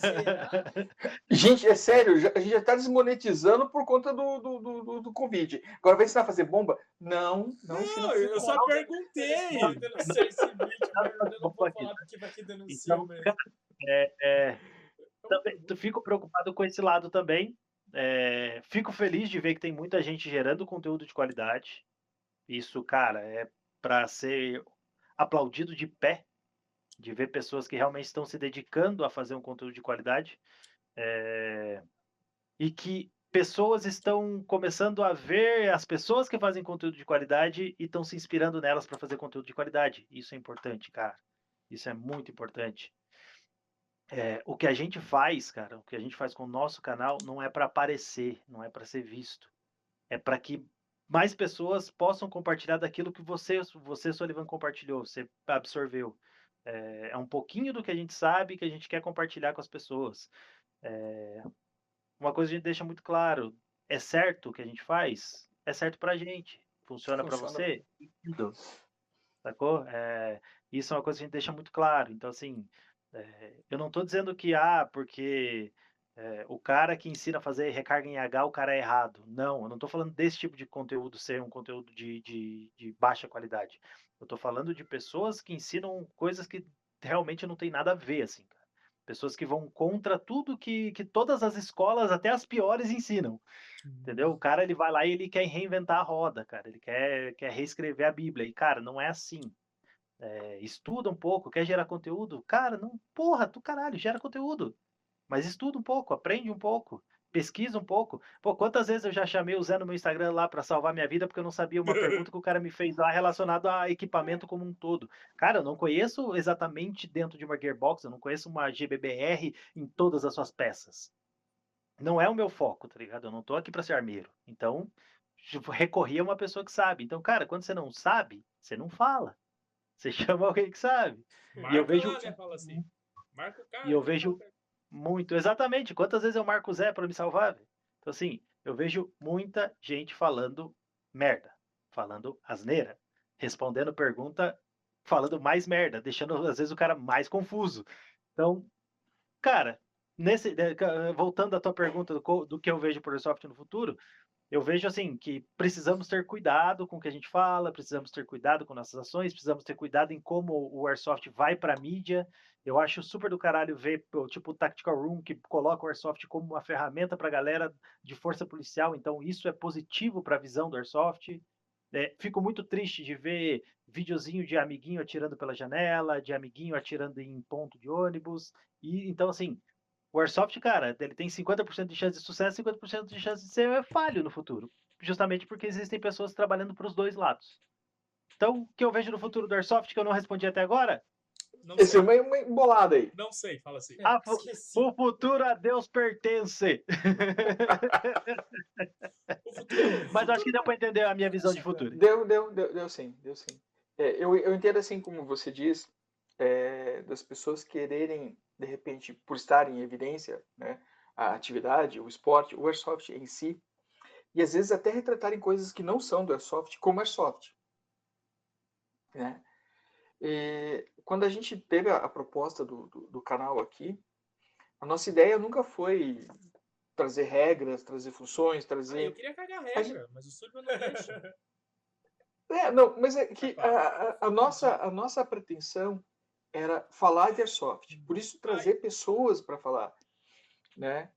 S4: será?
S3: Gente, é sério, a gente já está desmonetizando por conta do, do, do, do- do Covid. Agora vai ensinar a fazer bomba? Não, não,
S1: Não, eu só perguntei.
S4: Eu denunciei esse vídeo, eu não vou falar porque vai que denuncia
S2: Então,
S4: mesmo.
S2: é, é, também, tu fico preocupado com esse lado também. É, fico feliz de ver que tem muita gente gerando conteúdo de qualidade. Isso, cara, é para ser aplaudido de pé, de ver pessoas que realmente estão se dedicando a fazer um conteúdo de qualidade. É, e que pessoas estão começando a ver as pessoas que fazem conteúdo de qualidade e estão se inspirando nelas para fazer conteúdo de qualidade. Isso é importante, cara. Isso é muito importante. É, o que a gente faz, cara, o que a gente faz com o nosso canal não é para aparecer, não é para ser visto. É para que mais pessoas possam compartilhar daquilo que você, você Solivan, compartilhou, você absorveu. É, é um pouquinho do que a gente sabe que a gente quer compartilhar com as pessoas. É, uma coisa a gente deixa muito claro: é certo o que a gente faz? É certo pra gente. Funciona, para
S3: Funciona.
S2: você? Lindo. Sacou? Isso é uma coisa que a gente deixa muito claro. Então, assim, é, eu não estou dizendo que, ah, porque é, o cara que ensina a fazer recarga em H, o cara é errado. Não, eu não estou falando desse tipo de conteúdo ser um conteúdo de, de, de baixa qualidade. Eu estou falando de pessoas que ensinam coisas que realmente não tem nada a ver, assim, cara. Pessoas que vão contra tudo que, que todas as escolas, até as piores, ensinam. Entendeu? O cara ele vai lá e ele quer reinventar a roda, cara. Ele quer, quer reescrever a Bíblia. E, cara, não é assim. É, estuda um pouco, quer gerar conteúdo? Cara, não, porra, tu caralho, gera conteúdo. Mas estuda um pouco, aprende um pouco, pesquisa um pouco. Pô, quantas vezes eu já chamei o Zé no meu Instagram lá para salvar minha vida porque eu não sabia uma pergunta que o cara me fez lá relacionado a equipamento como um todo. Cara, eu não conheço exatamente dentro de uma gearbox, eu não conheço uma GBBR em todas as suas peças. Não é o meu foco, tá ligado? Eu não tô aqui para ser armeiro. Então, recorri a uma pessoa que sabe. Então, cara, quando você não sabe, você não fala. Você chama alguém que sabe.
S1: Marca
S2: e eu vejo
S1: lá, né? Fala assim. Marca o cara.
S2: E eu vejo muito, exatamente. Quantas vezes eu marco o Zé para me salvar? Então, assim, eu vejo muita gente falando merda, falando asneira, respondendo pergunta, falando mais merda, deixando às vezes o cara mais confuso. Então, cara, nesse, eh, ca- voltando à tua pergunta do, do que eu vejo por Airsoft no futuro, eu vejo assim que precisamos ter cuidado com o que a gente fala, precisamos ter cuidado com nossas ações, precisamos ter cuidado em como o Airsoft vai para a mídia. Eu acho super do caralho ver, tipo, o Tactical Room, que coloca o Airsoft como uma ferramenta para a galera de força policial, então isso é positivo para a visão do Airsoft. É, fico muito triste de ver videozinho de amiguinho atirando pela janela, de amiguinho atirando em ponto de ônibus. E então, assim, o Airsoft, cara, ele tem 50% de chance de sucesso e 50% de chance de ser falho no futuro. Justamente porque existem pessoas trabalhando para os dois lados. Então, o que eu vejo no futuro do Airsoft que eu não respondi até agora?
S1: Não
S3: Esse
S1: sei.
S3: é uma, uma embolada aí.
S1: Não sei, fala assim.
S2: Ah, o futuro a Deus pertence.
S1: Futuro,
S2: Mas acho que deu para entender a minha visão de futuro.
S3: Deu, deu, deu, deu sim, deu sim. É, eu, eu entendo assim como você diz, é, das pessoas quererem, de repente, por estar em evidência, né, a atividade, o esporte, o airsoft em si, e às vezes até retratarem coisas que não são do airsoft como airsoft. Né? E quando a gente teve a, a proposta do, do, do canal aqui, a nossa ideia nunca foi trazer regras, trazer funções,
S1: Ah,
S3: trazer
S1: eu queria cagar regra, mas o Sullivan não deixa.
S3: É, não, mas é que a, a- a nossa, a nossa pretensão era falar de airsoft. Por isso trazer pessoas para falar, né?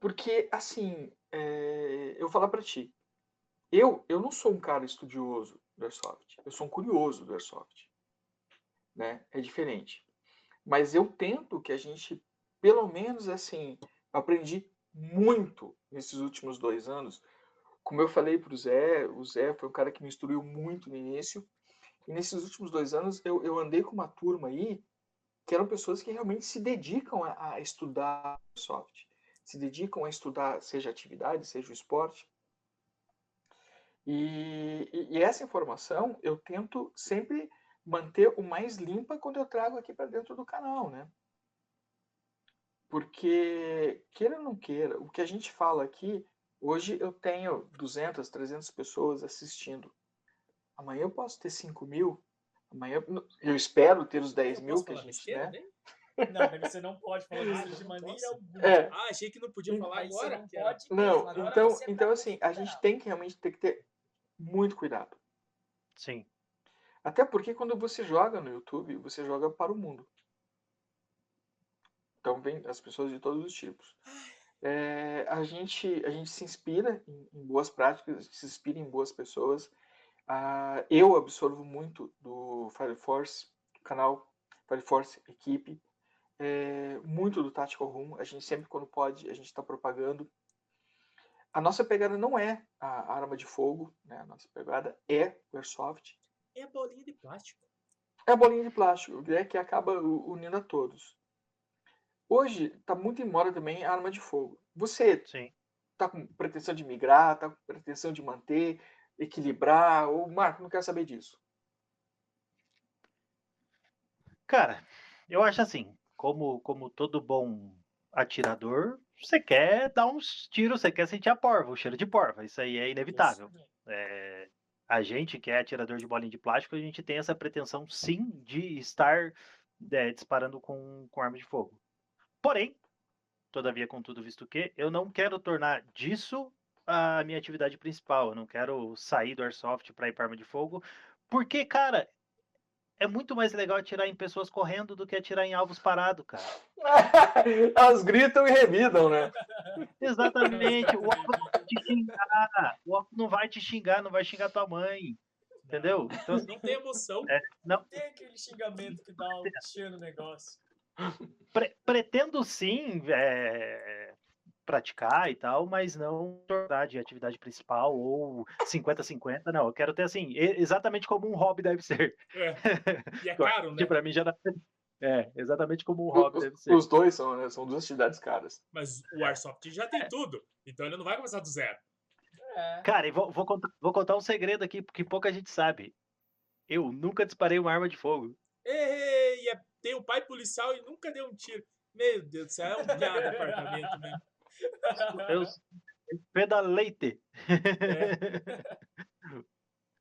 S3: Porque assim, é, eu vou falar para ti, eu eu não sou um cara estudioso do airsoft. Eu sou um curioso do airsoft, né? É diferente. Mas eu tento que a gente, pelo menos assim, aprendi muito nesses últimos dois anos como eu falei para o Zé, o Zé foi um cara que me instruiu muito no início. E nesses últimos dois anos eu, eu andei com uma turma aí que eram pessoas que realmente se dedicam a, a estudar soft, se dedicam a estudar seja atividade, seja o esporte. E, e, e essa informação eu tento sempre manter o mais limpa quando eu trago aqui para dentro do canal, né? Porque, queira ou não queira, o que a gente fala aqui Hoje eu tenho 200, 300 pessoas assistindo. Amanhã eu posso ter 5 mil. Amanhã eu espero ter os 10
S1: Eu
S3: mil que a gente, né?
S1: né?
S4: Não, mas você não pode falar isso de maneira
S1: Posso?
S4: alguma.
S3: É,
S1: Ah, achei que não podia falar
S4: Aí
S1: agora.
S4: não pode
S3: não,
S4: mesmo.
S3: Então,
S4: você
S3: então
S4: tá
S3: assim, a gente tem que realmente ter que ter muito cuidado.
S2: Sim.
S3: Até porque quando você joga no YouTube, você joga para o mundo. Então vem as pessoas de todos os tipos. É, a, gente, a gente se inspira em, em boas práticas, se inspira em boas pessoas. Ah, eu absorvo muito do Fire Force, canal Fire Force Equipe, é, muito do Tactical Room. A gente sempre, quando pode, a gente está propagando. A nossa pegada não é a arma de fogo, né? a nossa pegada é o Airsoft.
S1: É a bolinha de plástico.
S3: É a bolinha de plástico, né, que acaba unindo a todos. Hoje está muito em moda também a arma de fogo. Você
S2: Sim.
S3: está com pretensão de migrar, está com pretensão de manter, equilibrar? O Marco não quer saber disso.
S2: Cara, eu acho assim, como, como todo bom atirador, você quer dar uns tiros, você quer sentir a porva, o cheiro de porva. Isso aí é inevitável. É, a gente que é atirador de bolinha de plástico, a gente tem essa pretensão sim de estar é, disparando com, com arma de fogo. Porém, todavia, contudo, visto que eu não quero tornar disso a minha atividade principal. Eu não quero sair do airsoft para ir para arma de fogo, porque, cara, é muito mais legal atirar em pessoas correndo do que atirar em alvos parados, cara.
S3: Elas gritam e revidam, né?
S2: Exatamente. O alvo não vai te xingar. O alvo não vai te xingar, não vai xingar tua mãe. Entendeu? Então,
S1: Não tem emoção.
S2: é, não,
S4: Tem aquele xingamento que dá um tiro no negócio.
S2: pre- pretendo sim é, praticar e tal, mas não tornar de atividade principal ou 50-50, não. Eu quero ter assim, exatamente como um hobby deve ser.
S1: É. E é caro, né?
S2: Que pra mim já dá- É, exatamente como um hobby deve ser.
S3: os dois são, né? São duas atividades caras.
S1: Mas o Airsoft já tem tudo. Então ele não vai começar do zero.
S4: É.
S2: Cara, e vou, vou contar, vou contar um segredo aqui, porque pouca gente sabe. Eu nunca disparei uma arma de fogo.
S1: Ei, é- tem um pai policial e nunca deu um tiro. Meu Deus do céu, é um piada de apartamento mesmo.
S2: Eu, eu pedaleite.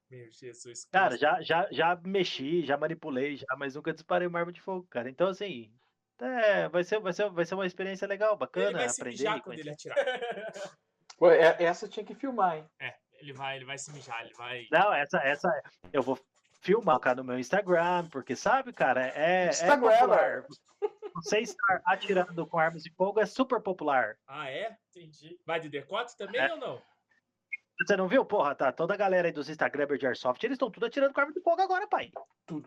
S1: Meu Jesus.
S2: Cara, já, já, já mexi, já manipulei, já, mas nunca disparei uma arma de fogo, cara. Então, assim, é, vai, ser, vai, ser, vai ser uma experiência legal,
S1: ele
S2: bacana,
S1: vai se
S2: aprender.
S1: mijar quando ele atirar.
S3: Pô, é- essa tinha que filmar, hein?
S1: É, ele vai, ele vai se mijar, ele vai.
S2: Não, essa, essa eu vou filmar cara, no meu Instagram, porque sabe, cara, é, é
S3: Instagram,
S2: popular. Você estar atirando com armas de fogo é super popular.
S1: Ah, é?
S4: Entendi.
S1: Vai de decote também
S2: É.
S1: ou não?
S2: Você não viu? Porra, tá. Toda a galera aí dos Instagramers de Airsoft, eles estão tudo atirando com arma de fogo agora, pai.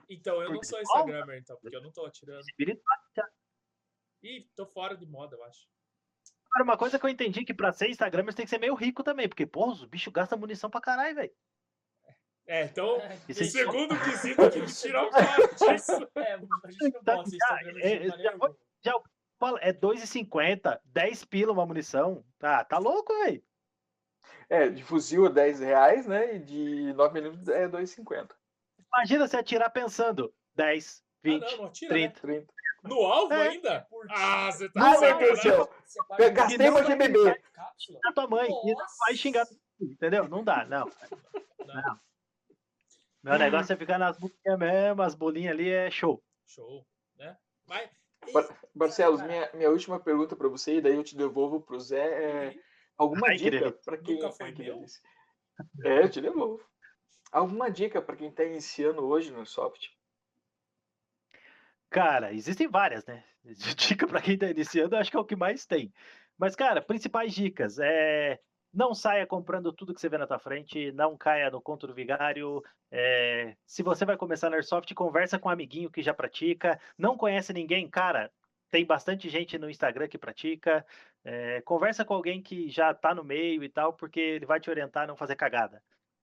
S1: Então, eu não
S2: Porque-
S1: sou Instagrammer, então, porque eu não tô atirando. Ih, tô fora de moda, eu acho.
S2: Agora, uma coisa que eu entendi que pra ser Instagramers tem que ser meio rico também, porque, porra, os bichos gastam munição pra caralho, velho.
S1: É, então, o
S2: aí-
S1: segundo quesito que eles tiram disso.
S4: É, a gente não
S2: Tá,
S4: pode
S2: já,
S4: Instagram
S2: é, já vou- É 2,50, 10 pila uma munição. Tá, tá louco, velho.
S3: É, de fuzil é 10 reais, né? E de 9mm é 2,50.
S2: Imagina você atirar pensando 10,
S1: Ah,
S2: 20,
S1: não, não atira, né?
S2: 30.
S3: 30.
S1: No alvo
S2: É.
S1: ainda? Ah, você tá
S3: Ah,
S1: sacanagem.
S4: paga
S3: Gastei
S2: não
S3: uma GBB.
S2: na tua mãe e não vai
S4: Nossa.
S2: xingar, entendeu? Não dá, não.
S1: Não.
S2: Meu negócio é ficar nas bolinhas mesmo, as bolinhas ali é show.
S1: Show, né? Mas.
S3: Bar- Barcelos, minha, minha última pergunta para você, e daí eu te devolvo pro Zé. É, alguma
S2: Ai,
S3: dica para quem.
S1: Nunca foi meu?
S3: É, eu te devolvo. Alguma dica para quem está iniciando hoje no soft?
S2: Cara, existem várias, né? Dica pra quem tá iniciando, eu acho que é o que mais tem. Mas, cara, principais dicas é não saia comprando tudo que você vê na tua frente, não caia no conto do vigário. é, se você vai começar no Airsoft, conversa com um amiguinho que já pratica. Não conhece ninguém, cara, tem bastante gente no Instagram que pratica. é, conversa com alguém que já tá no meio e tal, porque ele vai te orientar a não fazer cagada.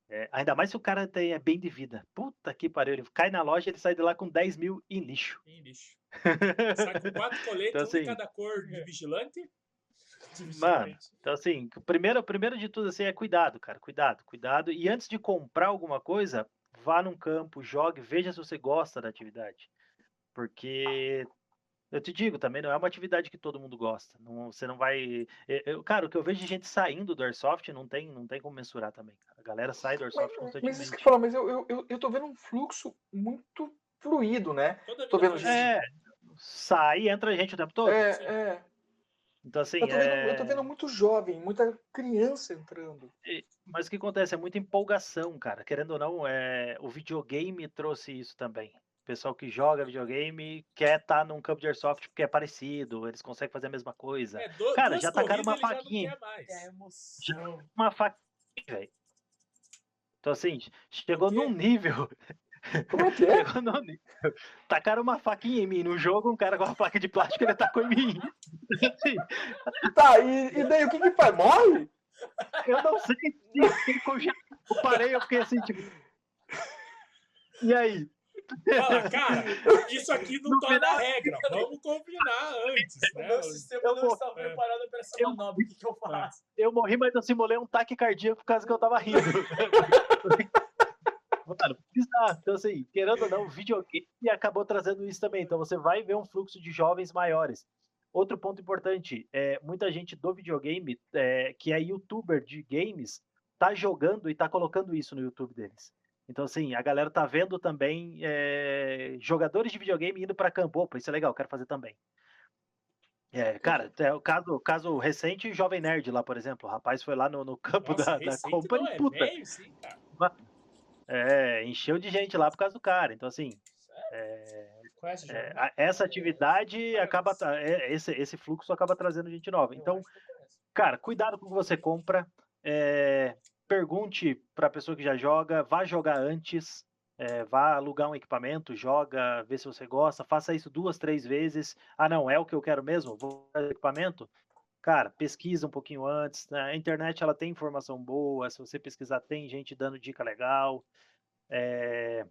S2: É, ainda mais se o cara tem, é bem de vida. Puta que pariu, ele cai na loja ele sai de lá com 10 mil em lixo.
S1: Ih, lixo. Sai com quatro coletes,
S2: Então,
S1: um de
S2: assim-
S1: cada cor de vigilante.
S2: Mano, então assim, o primeiro, primeiro de tudo assim é cuidado, cara, cuidado, cuidado. E antes de comprar alguma coisa, vá num campo, jogue, veja se você gosta da atividade. Porque eu te digo, também não é uma atividade que todo mundo gosta. Não, você não vai. eu- cara, o que eu vejo de gente saindo do Airsoft não tem, não tem como mensurar também. cara. A galera sai do
S3: Mas,
S2: Airsoft
S3: mas isso que
S2: constantemente.
S3: falo, mas eu, eu, eu, eu tô vendo um fluxo muito fluido, né?
S1: Toda
S3: Tô vendo
S1: assim.
S2: É, sai e entra gente o tempo todo.
S3: É, é.
S2: Então, assim,
S3: Eu tô, vendo, eu
S2: é...
S3: tô vendo muito jovem, muita criança entrando.
S2: Mas o que acontece? É muita empolgação, cara. Querendo ou não, é... o videogame trouxe isso também. O pessoal que joga videogame quer estar num campo de airsoft porque é parecido, eles conseguem fazer a mesma coisa.
S1: É, do-
S2: Cara, já tacaram uma
S1: já
S2: faquinha.
S4: É emoção.
S2: Uma faquinha, velho. Então, assim, chegou num nível.
S3: Como é que é?
S2: Tacaram uma faquinha em mim. No jogo, um cara com uma placa de plástico, ele tacou em mim.
S3: Tá, e, e daí o que que faz? Morre?
S2: Eu não sei se eu parei, eu fiquei assim, tipo. E aí?
S1: Fala, cara, isso aqui não
S2: No
S1: torna
S2: final-
S1: regra. Vamos combinar antes,
S4: O
S1: né?
S4: meu sistema
S2: eu
S4: não
S2: vou-
S4: está
S1: é.
S4: preparado para essa
S2: Eu-
S4: manobra. O que, que eu faço?
S2: Eu morri, mas eu simulei um taque cardíaco por causa que eu tava rindo. Mano, bizarro. Então, assim, querendo ou não, o videogame acabou trazendo isso também. Então, você vai ver um fluxo de jovens maiores. Outro ponto importante, é, muita gente do videogame, é, que é youtuber de games, tá jogando e tá colocando isso no YouTube deles. Então, assim, a galera tá vendo também é, jogadores de videogame indo pra campo. Opa, isso é legal, quero fazer também. É, cara, é o caso, caso recente, Jovem Nerd lá, por exemplo. O rapaz foi lá no, no campo
S1: Nossa,
S2: da, da Company,
S1: é
S2: puta.
S1: velho, sim, cara.
S2: É, encheu de gente lá por causa do cara. Então, assim, é,
S1: jogo?
S2: a- essa atividade acaba. é, esse, esse fluxo acaba trazendo gente nova. Então, cara, cuidado com o que você compra. é, pergunte pra pessoa que já joga, vá jogar antes. é, vá alugar um equipamento, joga, vê se você gosta, faça isso duas, três vezes. Ah, não, é o que eu quero mesmo? Vou equipamento? Cara, pesquisa um pouquinho antes. né? A internet ela tem informação boa. Se você pesquisar, tem gente dando dica legal. É,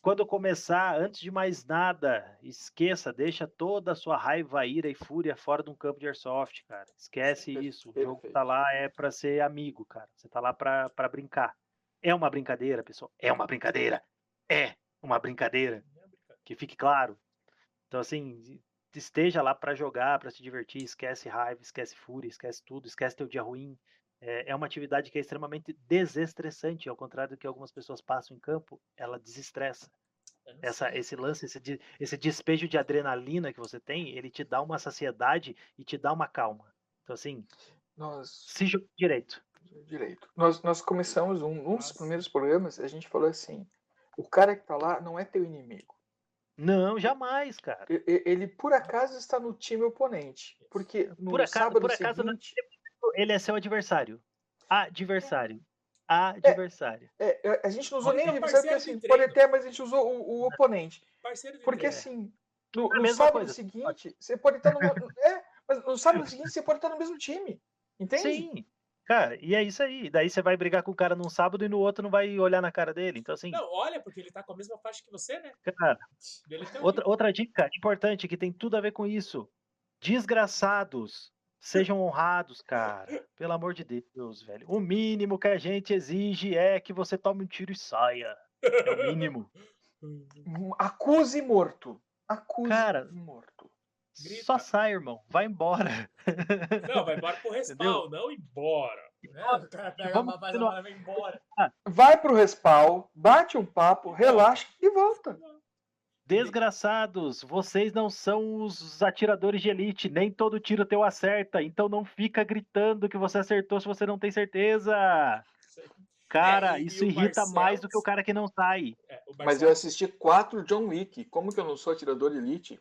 S2: Quando começar, antes de mais nada, esqueça, deixa toda a sua raiva, ira e fúria fora de um campo de airsoft, cara. Esquece isso. O jogo
S3: perfeito.
S2: tá lá é pra ser amigo, cara. Você tá lá pra pra brincar. É uma brincadeira, pessoal. É uma brincadeira. É uma brincadeira.
S1: É brincadeira.
S2: Que fique claro. Então, assim, esteja lá pra jogar, pra se divertir. Esquece raiva, esquece fúria, esquece tudo, esquece teu dia ruim. É, é uma atividade que é extremamente desestressante, ao contrário do que algumas pessoas passam em campo, ela desestressa. Essa, esse lance, esse, esse despejo de adrenalina que você tem, ele te dá uma saciedade e te dá uma calma. Então, assim,
S3: Nós,
S2: se jogue direito.
S3: direito. Nós, nós começamos um, um dos primeiros programas, a gente falou assim: o cara que tá lá não é teu inimigo.
S2: Não, jamais, cara.
S3: Ele, por acaso está no time oponente. Porque no
S2: Por acaso-
S3: sábado
S2: por acaso não-
S3: seguinte.
S2: Ele é seu adversário. Adversário. Adversário.
S3: É, é, a gente não usou nem
S1: ser
S3: adversário, porque assim,
S1: de
S3: pode até, mas a gente usou o, o oponente.
S1: Parceiro de
S3: Porque
S1: treino.
S3: assim, no,
S2: É
S3: no sábado
S2: coisa.
S3: seguinte, você pode estar no. é, mas no sábado seguinte você pode estar no mesmo time. Entende?
S2: Sim. Cara, e é isso aí. Daí você vai brigar com o cara num sábado e no outro não vai olhar na cara dele. Então, assim,
S1: Não, olha, porque ele tá com a mesma faixa que você, né?
S2: cara, outra, outra dica importante que tem tudo a ver com isso. Desgraçados. Sejam honrados, cara. Pelo amor de Deus, velho. O mínimo que a gente exige é que você tome um tiro e saia. É o mínimo.
S3: Acuse morto. Acuse
S2: Cara,
S3: morto.
S1: Grita.
S2: Só sai, irmão. Vai embora.
S1: Não, vai embora pro respawn, não embora.
S4: É, o cara pega
S2: Vamos
S4: uma base e vai embora.
S3: Vai pro respawn, bate um papo, relaxa e volta.
S2: Desgraçados, vocês não são os atiradores de elite, nem todo tiro teu acerta, então não fica gritando que você acertou se você não tem certeza. Cara,
S1: É,
S2: isso irrita mais do que o cara que não sai.
S1: É,
S3: Mas eu assisti quatro John Wick. Como que eu não sou atirador de elite?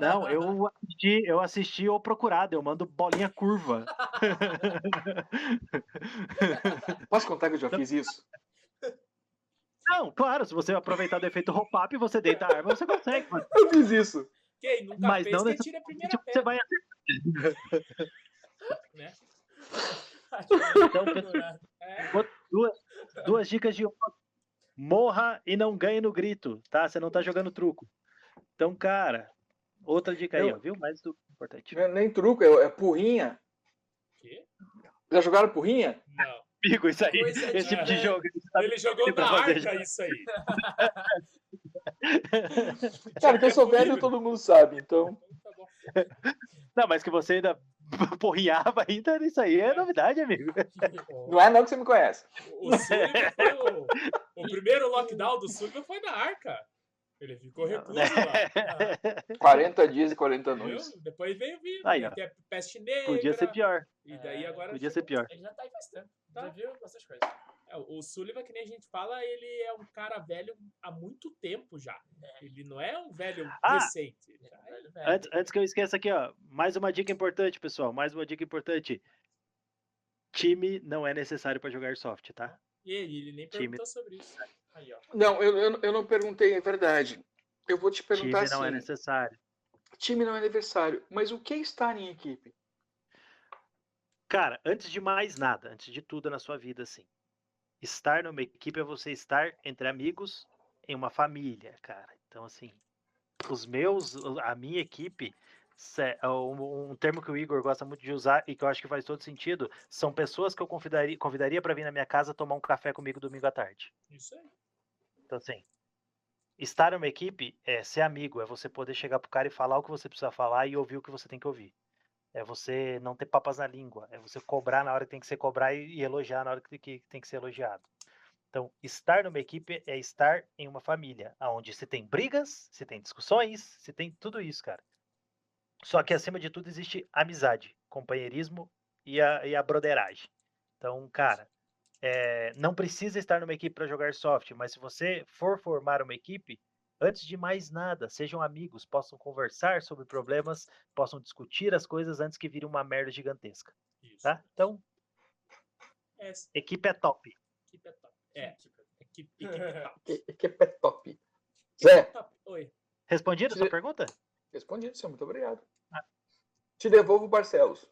S2: Não, eu assisti, eu assisti o procurado, eu mando bolinha curva.
S3: Posso contar que eu já fiz isso?
S2: Não, claro, se você aproveitar do efeito hop-up, você deita a arma, você consegue. Mas
S3: Eu fiz isso.
S1: Quem nunca
S2: Mas
S1: fez,
S2: não
S1: quem tira a primeira
S2: tipo, você vai
S1: né?
S2: Então,
S1: É,
S2: duas, duas dicas de uma. Morra e não ganhe no grito, tá? Você não tá jogando truco. Então, cara, outra dica aí,
S3: Eu-
S2: ó, viu? Mais do importante.
S3: É nem truco, é, é porrinha.
S1: quê?
S3: Já jogaram porrinha?
S1: Não.
S2: Amigo, isso aí,
S4: Coisa de
S2: esse tipo de
S1: velho.
S2: jogo.
S1: Ele jogou na arca
S2: já.
S1: isso aí.
S3: Cara, que eu sou velho, todo mundo sabe, então.
S2: Não, mas que você ainda porriava ainda, isso aí é novidade, amigo.
S3: Não é não que você me conhece.
S1: O o, o primeiro lockdown do Sullivan foi na arca. Ele ficou recluso lá.
S3: 40 dias e 40
S1: Viu?
S3: noites.
S1: Depois veio vir.
S2: Aí,
S1: né?
S2: ó.
S1: Tem a peste negra.
S2: Podia ser pior.
S1: E daí
S4: É,
S1: agora.
S2: Podia ser pior.
S4: Ele já tá aí faz tempo.
S1: Tá.
S4: Já viu bastante coisa.
S1: É, o Sullivan, que nem a gente fala, ele é um cara velho há muito tempo já. Ele não é um velho
S2: Ah!
S1: recente. Já é-
S4: Velho, velho.
S2: Antes, antes que eu esqueça aqui, ó, mais uma dica importante, pessoal. Mais uma dica importante. Time não é necessário para jogar soft, tá?
S1: E ele, ele nem
S2: Time.
S1: perguntou sobre isso.
S4: Aí, ó.
S3: Não, eu, eu, eu não perguntei, é verdade. Eu vou te
S2: Time
S3: perguntar
S2: não é
S3: assim:
S2: necessário.
S3: time não é aniversário, mas o que é estar em equipe?
S2: Cara, antes de mais nada, antes de tudo na sua vida, assim, estar numa equipe é você estar entre amigos em uma família, cara. Então, assim, os meus, a minha equipe, se- é um, um termo que o Igor gosta muito de usar e que eu acho que faz todo sentido, são pessoas que eu convidaria, convidaria para vir na minha casa tomar um café comigo domingo à tarde.
S1: Isso aí.
S2: Então, assim, estar em uma equipe é ser amigo, é você poder chegar pro cara e falar o que você precisa falar e ouvir o que você tem que ouvir. É você não ter papas na língua, é você cobrar na hora que tem que ser cobrar e, elogiar na hora que, tem que tem que ser elogiado. Então, estar numa equipe é estar em uma família, onde se tem brigas, se tem discussões, se tem tudo isso, cara. Só que acima de tudo existe amizade, companheirismo e a, e a broderagem. Então, cara, é, não precisa estar numa equipe para jogar soft, mas se você for formar uma equipe, antes de mais nada, sejam amigos, possam conversar sobre problemas, possam discutir as coisas antes que vire uma merda gigantesca,
S1: Isso.
S2: tá? Então,
S1: É,
S2: equipe é top.
S1: equipe é top. É, equipe, equipe é top.
S3: Que é top. Zé,
S1: top. Oi.
S2: Respondido a sua pergunta?
S3: respondido, senhor. Muito obrigado.
S2: Ah.
S3: Te devolvo o Barcelos.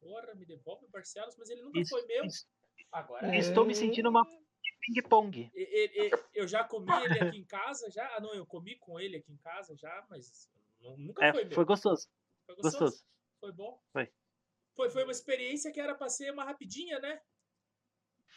S1: Porra, me devolve o Barcelos, mas ele nunca
S2: Isso-
S1: foi meu.
S2: isso.
S4: Agora
S2: Estou me sentindo uma ping-pong.
S1: Eu já comi ele aqui em casa, já. Ah, não, eu comi com ele aqui em casa já, mas nu- nunca
S2: É,
S1: foi meu.
S2: foi gostoso,
S1: Foi gostoso?
S2: gostoso.
S1: Foi bom?
S2: Foi.
S1: Foi, foi uma experiência que era pra ser uma rapidinha, né?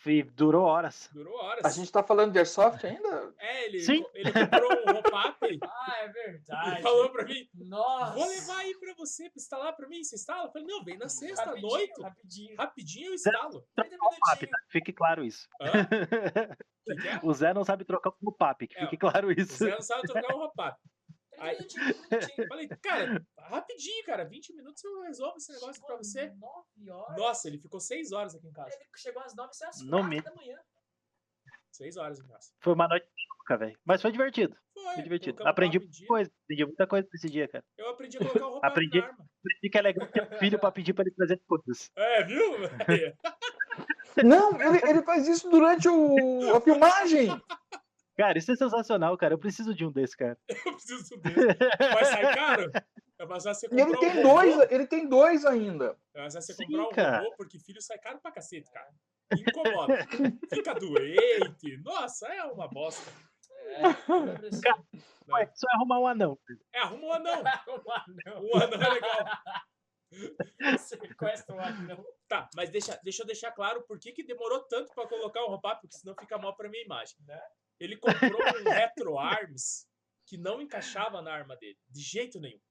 S2: E durou horas.
S1: Durou horas.
S3: A gente tá falando de Airsoft ainda?
S1: É, ele,
S2: Sim.
S1: ele comprou um hop-up
S4: Ah, é verdade.
S1: falou pra mim:
S4: Nossa.
S1: vou levar aí pra você, pra instalar pra mim. Você instala? Eu falei: não, vem na sexta, à
S4: Rapidinho,
S1: noite.
S4: Rapidinho.
S1: Rapidinho eu instalo.
S4: 30
S2: Pop,
S4: minutinhos.
S2: tá? Fique claro isso.
S1: Hã? Que que é?
S2: o Zé não sabe trocar no PAP, que
S1: É,
S2: fique claro
S1: O
S2: isso.
S1: Zé não sabe trocar um hop-up.
S4: 30
S1: Aí-
S4: 30 minutinhos.
S1: Eu falei, cara, rapidinho, cara, 20 minutos eu resolvo esse negócio pra você.
S4: 9 horas.
S1: Nossa, ele ficou 6 horas aqui em casa.
S4: Ele chegou às 9 e às
S2: No
S4: 4
S2: mínimo.
S4: da manhã.
S1: 6 horas em casa.
S2: Foi uma noite louca, velho. Mas foi divertido.
S1: Foi,
S2: Foi divertido. Aprendi
S1: dia.
S2: coisa, aprendi muita coisa nesse dia, cara.
S1: Eu aprendi a colocar o roupa
S2: Aprendi.
S1: na arma.
S2: Aprendi que é legal ter um filho pra pedir pra ele trazer coisas.
S1: É, viu?
S3: Não, ele, ele faz isso durante o, a filmagem.
S2: Cara, isso é sensacional, cara. Eu preciso de um desse, cara.
S1: Eu preciso dele. Vai sair caro? É
S3: E ele
S1: comprar um
S3: tem
S1: robô.
S3: dois, ele tem dois ainda.
S1: É fácil você
S2: Sim,
S1: comprar um
S2: cara.
S1: robô, porque filho sai caro pra cacete, cara. Incomoda. Fica doente. Nossa, é uma bosta.
S4: É, preciso.
S2: Ué, só é arrumar um anão.
S1: É, arruma um anão.
S4: Um anão.
S1: Um anão é legal.
S4: Sequestra um anão.
S1: Tá, mas deixa, deixa eu deixar claro por que, que demorou tanto pra colocar o roupa, porque senão fica mal pra minha imagem.
S4: Né?
S1: Ele comprou um Retro Arms que não encaixava na arma dele, de jeito nenhum.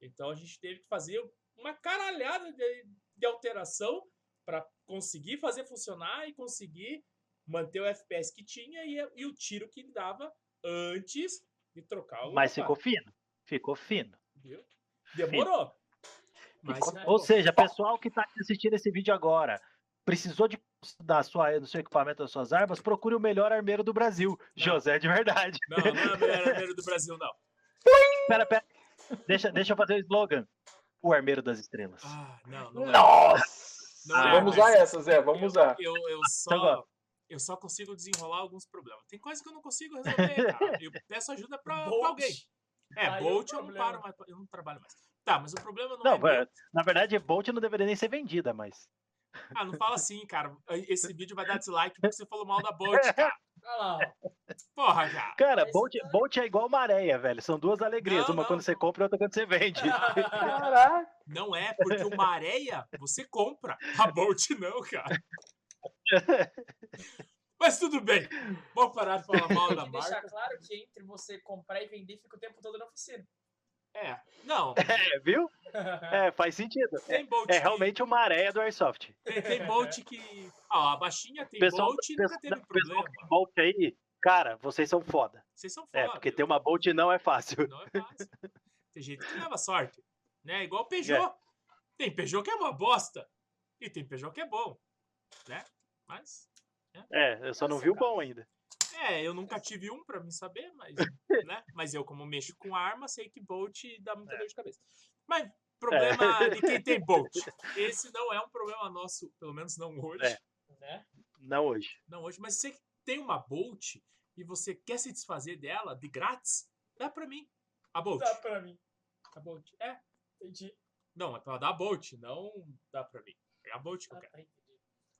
S1: Então a gente teve que fazer uma caralhada de, de alteração pra conseguir fazer funcionar e conseguir manter o FPS que tinha e, e o tiro que ele dava antes de trocar o
S2: Mas
S1: roupa,
S2: ficou fino. Ficou fino.
S1: viu? Demorou. Mas
S4: Ficou-
S2: Ou seja, pessoal que tá assistindo esse vídeo agora, precisou de da sua, do seu equipamento, das suas armas, procure o melhor armeiro do Brasil. José de verdade.
S1: não, não é o melhor armeiro do Brasil, não.
S2: Pera, pera. Deixa, deixa eu fazer o slogan. O armeiro das estrelas.
S1: Ah, não, não é.
S3: Nossa!
S1: Não é,
S3: Vamos usar essa, Zé, vamos
S1: eu,
S3: usar.
S1: Eu, eu,
S2: Então
S1: só, eu só consigo desenrolar alguns problemas. Tem coisa que eu não consigo resolver, cara. Eu peço ajuda pra, pra
S4: Bolt.
S1: alguém. É,
S4: Aí é o
S1: Bolt eu não paro mais, eu não trabalho mais. Tá, mas o problema não,
S2: Não,
S1: é
S2: é, na verdade, Bolt não deveria nem ser vendida, mas.
S1: Ah, não fala assim, cara. Esse vídeo vai dar dislike porque você falou mal da Bolt, cara.
S4: Olha lá, ó.
S1: Porra, cara.
S2: Cara, Bolt,
S4: então-
S2: Bolt é igual maréia, velho. São duas alegrias.
S1: Não,
S2: uma
S1: não,
S2: quando você
S1: não.
S2: compra e outra quando você vende.
S3: Caraca!
S1: Não é, porque uma areia você compra. A Bolt não, cara. Mas tudo bem. Vamos parar de falar mal
S4: Tem
S1: da
S4: que deixar
S1: marca.
S4: claro que entre você comprar e vender fica o tempo todo na oficina.
S1: É. Não,
S2: É, viu? É, faz sentido.
S1: tem Bolt
S2: É
S1: que-
S2: realmente uma areia do Airsoft.
S1: Tem, tem Bolt que. Ó, a baixinha tem
S2: Pessoal,
S1: Bolt e nunca
S2: pessoal,
S1: teve
S2: pessoal
S1: problema.
S2: tem Bolt aí, cara, vocês são foda.
S1: Vocês são foda.
S2: É, porque ter uma Bolt não é fácil.
S1: Não é fácil. Tem gente que leva sorte. Né? Igual o Peugeot. Tem Peugeot que é uma bosta. E tem Peugeot que é bom. Né? Mas.
S2: É, eu só não vi o bom ainda.
S1: É, eu nunca tive um pra mim saber, mas. né? Mas eu, como mexo com arma, sei que Bolt dá muita dor de cabeça. Mas problema de quem tem Bolt. Esse não é um problema nosso, pelo menos não hoje.
S2: É.
S4: né?
S2: Não hoje.
S1: Não hoje, mas se você tem uma Bolt e você quer se desfazer dela de grátis, dá pra mim. A Bolt.
S4: Dá pra mim.
S1: A Bolt. É.
S4: Entendi.
S1: Não, é pra dar a Bolt, não dá pra mim. É a Bolt que eu
S4: Ah,
S1: quero.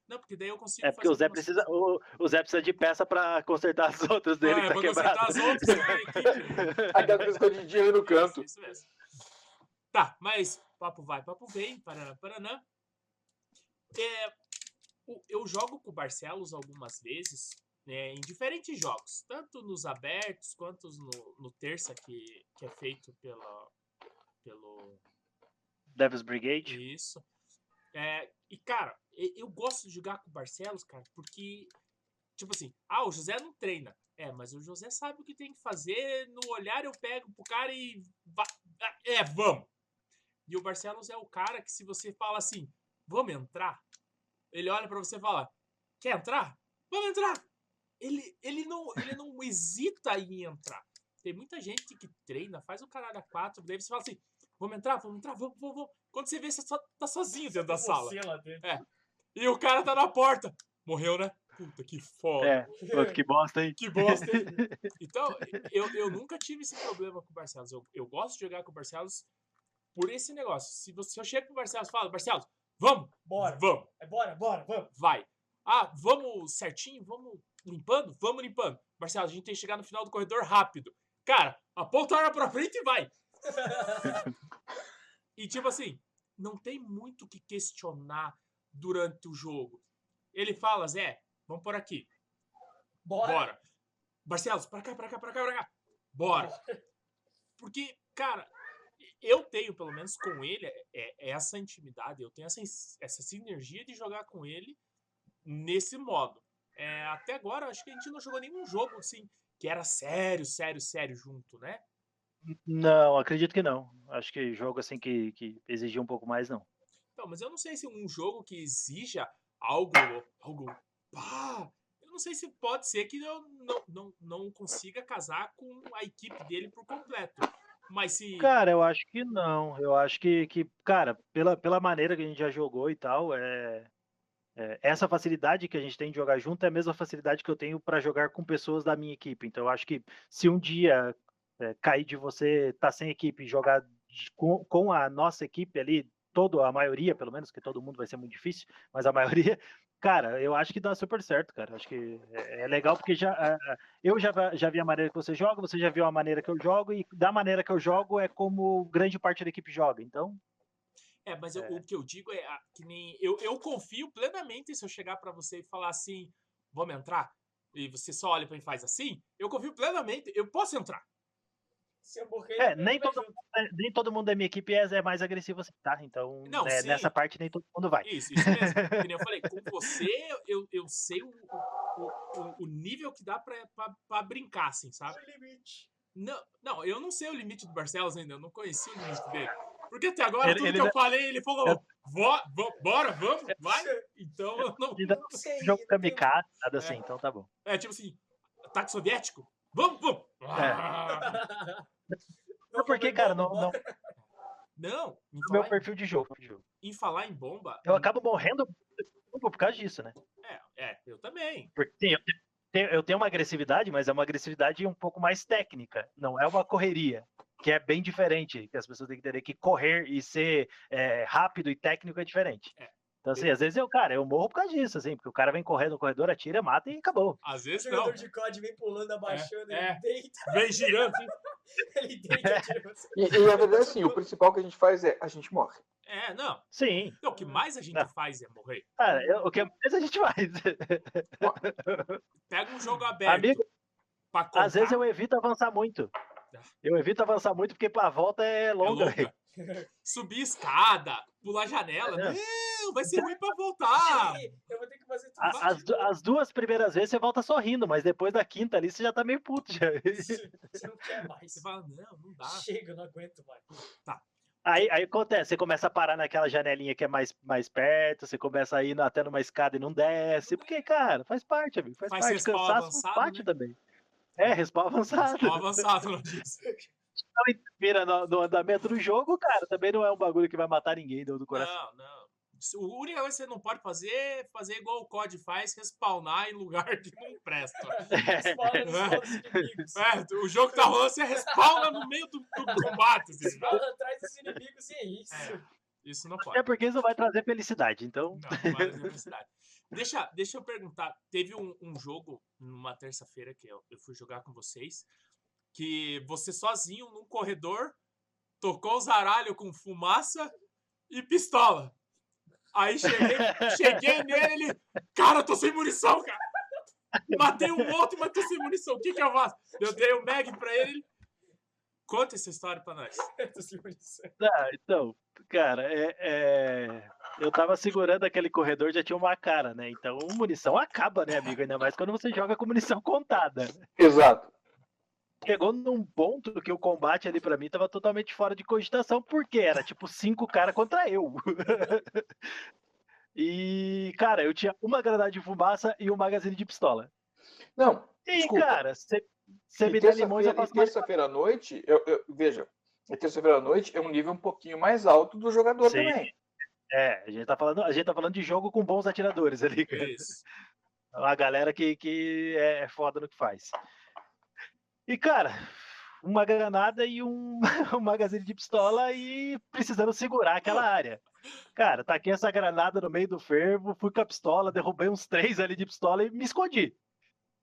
S1: Não, porque daí eu consigo
S2: É porque o Zé precisa, o, o Zé precisa de peça pra consertar as outras dele
S1: Ah,
S2: que
S1: é
S2: tá quebrado.
S1: consertar as outras, né.
S3: Aquela coisa escondidinha ali no canto.
S1: Isso, isso mesmo. Tá, mas papo vai, papo vem, Paraná, Paraná. É, eu jogo com o Barcelos algumas vezes, né, em diferentes jogos, tanto nos abertos quanto no, no terça, que, que é feito pela, pelo.
S2: Devil's Brigade.
S1: Isso. É, e, cara, eu gosto de jogar com o Barcelos, cara, porque, tipo assim, ah, o José não treina. É, mas o José sabe o que tem que fazer. No olhar eu pego pro cara e. ah, É, vamos! E o Barcelos é o cara que, se você fala assim, vamos entrar, ele olha pra você e fala: quer entrar? Vamos entrar! Ele, ele, não, ele não hesita em entrar. Tem muita gente que treina, faz o caralho a quatro, daí você fala assim: vamos entrar, vamos entrar, vamos, vamos, vamos. Quando você vê, você só tá sozinho dentro da sala.
S4: Você lá dentro.
S1: E o cara tá na porta. Morreu, né? Puta, que foda.
S2: É, pô, que bosta, hein?
S1: Que bosta, hein? Então, eu, eu nunca tive esse problema com o Barcelos. Eu, eu gosto de jogar com o Barcelos por esse negócio. Se, você, se eu chego pro Barcelos e falo, Barcelos, vamos,
S4: Bora.
S1: vamos,
S4: É bora, bora, vamos.
S1: vai. Ah, vamos certinho, vamos limpando? Vamos limpando. Barcelos, a gente tem que chegar no final do corredor rápido. Cara, aponta a arma pra frente e vai. E tipo assim, não tem muito o que questionar durante o jogo. Ele fala, Zé, vamos por aqui.
S4: Bora.
S1: Bora. Barcelos, pra cá, pra cá, pra cá, pra cá. Bora. Porque, cara, eu tenho, pelo menos com ele, é, é essa intimidade, eu tenho essa, essa sinergia de jogar com ele nesse modo. É, até agora, acho que a gente não jogou nenhum jogo, assim, que era sério, sério, sério junto, né?
S2: Não, acredito que não. Acho que jogo assim que, que exigia um pouco mais, não.
S1: Então, mas eu não sei se um jogo que exija algo, algo, pá, eu não sei se pode ser que eu não, não, não consiga casar com a equipe dele por completo. Mas se.
S2: Cara, eu acho que não. Eu acho que, que cara, pela, pela maneira que a gente já jogou e tal, é, é, essa facilidade que a gente tem de jogar junto é a mesma facilidade que eu tenho para jogar com pessoas da minha equipe. Então, eu acho que se um dia é, cair de você estar sem equipe e jogar com, com a nossa equipe ali, toda a maioria, pelo menos, que todo mundo vai ser muito difícil, mas a maioria, cara, eu acho que dá super certo, cara. Acho que é, é legal porque já eu já, já vi a maneira que você joga, você já viu a maneira que eu jogo, e da maneira que eu jogo é como grande parte da equipe joga. Então,
S1: É, mas eu-
S2: É.
S1: o que eu digo é que nem. Eu, eu confio plenamente se eu chegar pra você e falar assim, vamos entrar? E você só olha pra mim e faz assim, eu confio plenamente, eu posso entrar.
S4: Se eu morrer,
S2: É,
S4: eu
S2: nem todo
S4: junto.
S2: é, nem todo mundo da minha equipe é, é mais agressivo assim, tá? Então,
S1: Não,
S2: é,
S1: sim.
S2: nessa parte nem todo mundo vai.
S1: Isso, isso mesmo. que nem eu falei, com você eu, eu sei o, o, o, o nível que dá pra, pra, pra brincar, assim, sabe?
S4: O limite.
S1: Não, não, eu não sei o limite do Barcelos ainda, eu não conheci o limite dele. Porque até agora,
S2: Ele-
S1: tudo
S2: ele
S1: que eu falei, ele falou,
S2: Eu-
S1: "Vo- vo- bora, vamos, vai. Então, eu não.
S4: Não sei.
S2: jogo kamikaze, nada assim, então tá bom.
S1: É tipo assim, ataque soviético? Vamos, vamos!
S2: É.
S1: Ah,
S2: Não, porque, cara, não, não,
S1: Não, em
S2: meu
S1: falar, em,
S2: perfil de jogo.
S1: em falar em bomba.
S2: Eu acabo morrendo por causa disso, né?
S1: É, é, eu também.
S2: Porque eu tenho, eu tenho uma agressividade, mas é uma agressividade um pouco mais técnica. Não é uma correria, que é bem diferente. Que as pessoas têm que entender que correr e ser é, rápido e técnico é diferente.
S1: É.
S2: Então, assim, às vezes eu, cara, eu morro por causa disso, assim, porque o cara vem correndo no corredor, atira, mata e acabou.
S1: Às
S4: O
S1: vezes não.
S4: jogador de COD vem pulando, abaixando,
S1: é.
S4: ele deita,
S1: Vem girando. assim.
S4: ele deita, atira você.
S3: E, e a verdade é assim, o principal que a gente faz é a gente morre.
S1: É, não.
S2: Sim,
S1: Não, o que mais a gente
S2: Não.
S1: faz é morrer.
S2: cara, eu- o que mais a gente faz?
S1: Pega um jogo aberto.
S2: Amigo,
S1: pra
S2: às vezes eu evito avançar muito. Eu evito avançar muito porque a volta é
S1: é
S2: longa.
S1: Subir escada, pular janela.
S2: É.
S1: Não, vai ser ruim pra voltar.
S4: Aí, Eu vou ter que fazer tudo.
S2: A- As, du- as duas primeiras vezes você volta sorrindo, mas depois da quinta ali você já tá meio puto. Já.
S4: Você não quer mais.
S1: Você fala, não, não dá.
S4: Chega, eu não aguento mais.
S2: Aí, aí acontece, você começa a parar naquela janelinha que é mais, mais perto, você começa a ir até numa escada e não desce, porque, cara, faz parte, amigo, faz,
S1: Faz
S2: parte,
S1: respawn
S2: cansaço
S1: avançado,
S2: parte
S1: né?
S2: também. É, respawn avançado.
S1: Tô avançado, não disse.
S2: Vira no, no andamento do jogo, cara, também não é um bagulho que vai matar ninguém do, do coração.
S1: Não, não. A única coisa que você não pode fazer é fazer igual o COD faz, respawnar em lugar que não presta.
S4: Lados inimigos.
S1: É, o jogo tá rolando, você respawna no meio do, do combate. assim.
S4: Atrás dos inimigos e é isso.
S1: É, isso não pode.
S2: É porque isso vai trazer felicidade, então.
S1: Não, não vai fazer felicidade. Deixa, deixa eu perguntar. Teve um, um jogo numa terça-feira que eu, eu fui jogar com vocês, que você sozinho num corredor tocou o zaralho com fumaça e pistola. Aí cheguei, cheguei nele, ele. Cara, eu tô sem munição, cara! Matei um outro, mas tô sem munição. O que que eu faço? Eu dei o mag pra ele. ele- Conta essa história pra nós.
S4: Tô sem munição.
S2: Ah, então, cara, é, é, eu tava segurando aquele corredor, já tinha uma cara, né? Então, munição acaba, né, amigo? Ainda mais quando você joga com munição contada.
S3: Exato.
S2: Chegou num ponto que o combate ali pra mim tava totalmente fora de cogitação, porque era tipo cinco caras contra eu. E, cara, eu tinha uma granada de fumaça e um magazine de pistola.
S3: Não,
S2: E,
S3: Desculpa.
S2: cara, você me dá limões, eu
S3: terça-feira
S2: faço mais.
S3: terça-feira à noite, eu, eu- veja, terça-feira à noite é um nível um pouquinho mais alto do jogador
S2: Sim.
S3: também.
S2: É, a gente, tá falando, a gente tá falando de jogo com bons atiradores ali, cara.
S1: Isso.
S2: Uma galera que, que é foda no que faz. E, cara, uma granada e um, um magazine de pistola e precisando segurar aquela área. Cara, taquei essa granada no meio do fervo, fui com a pistola, derrubei uns três ali de pistola e me escondi.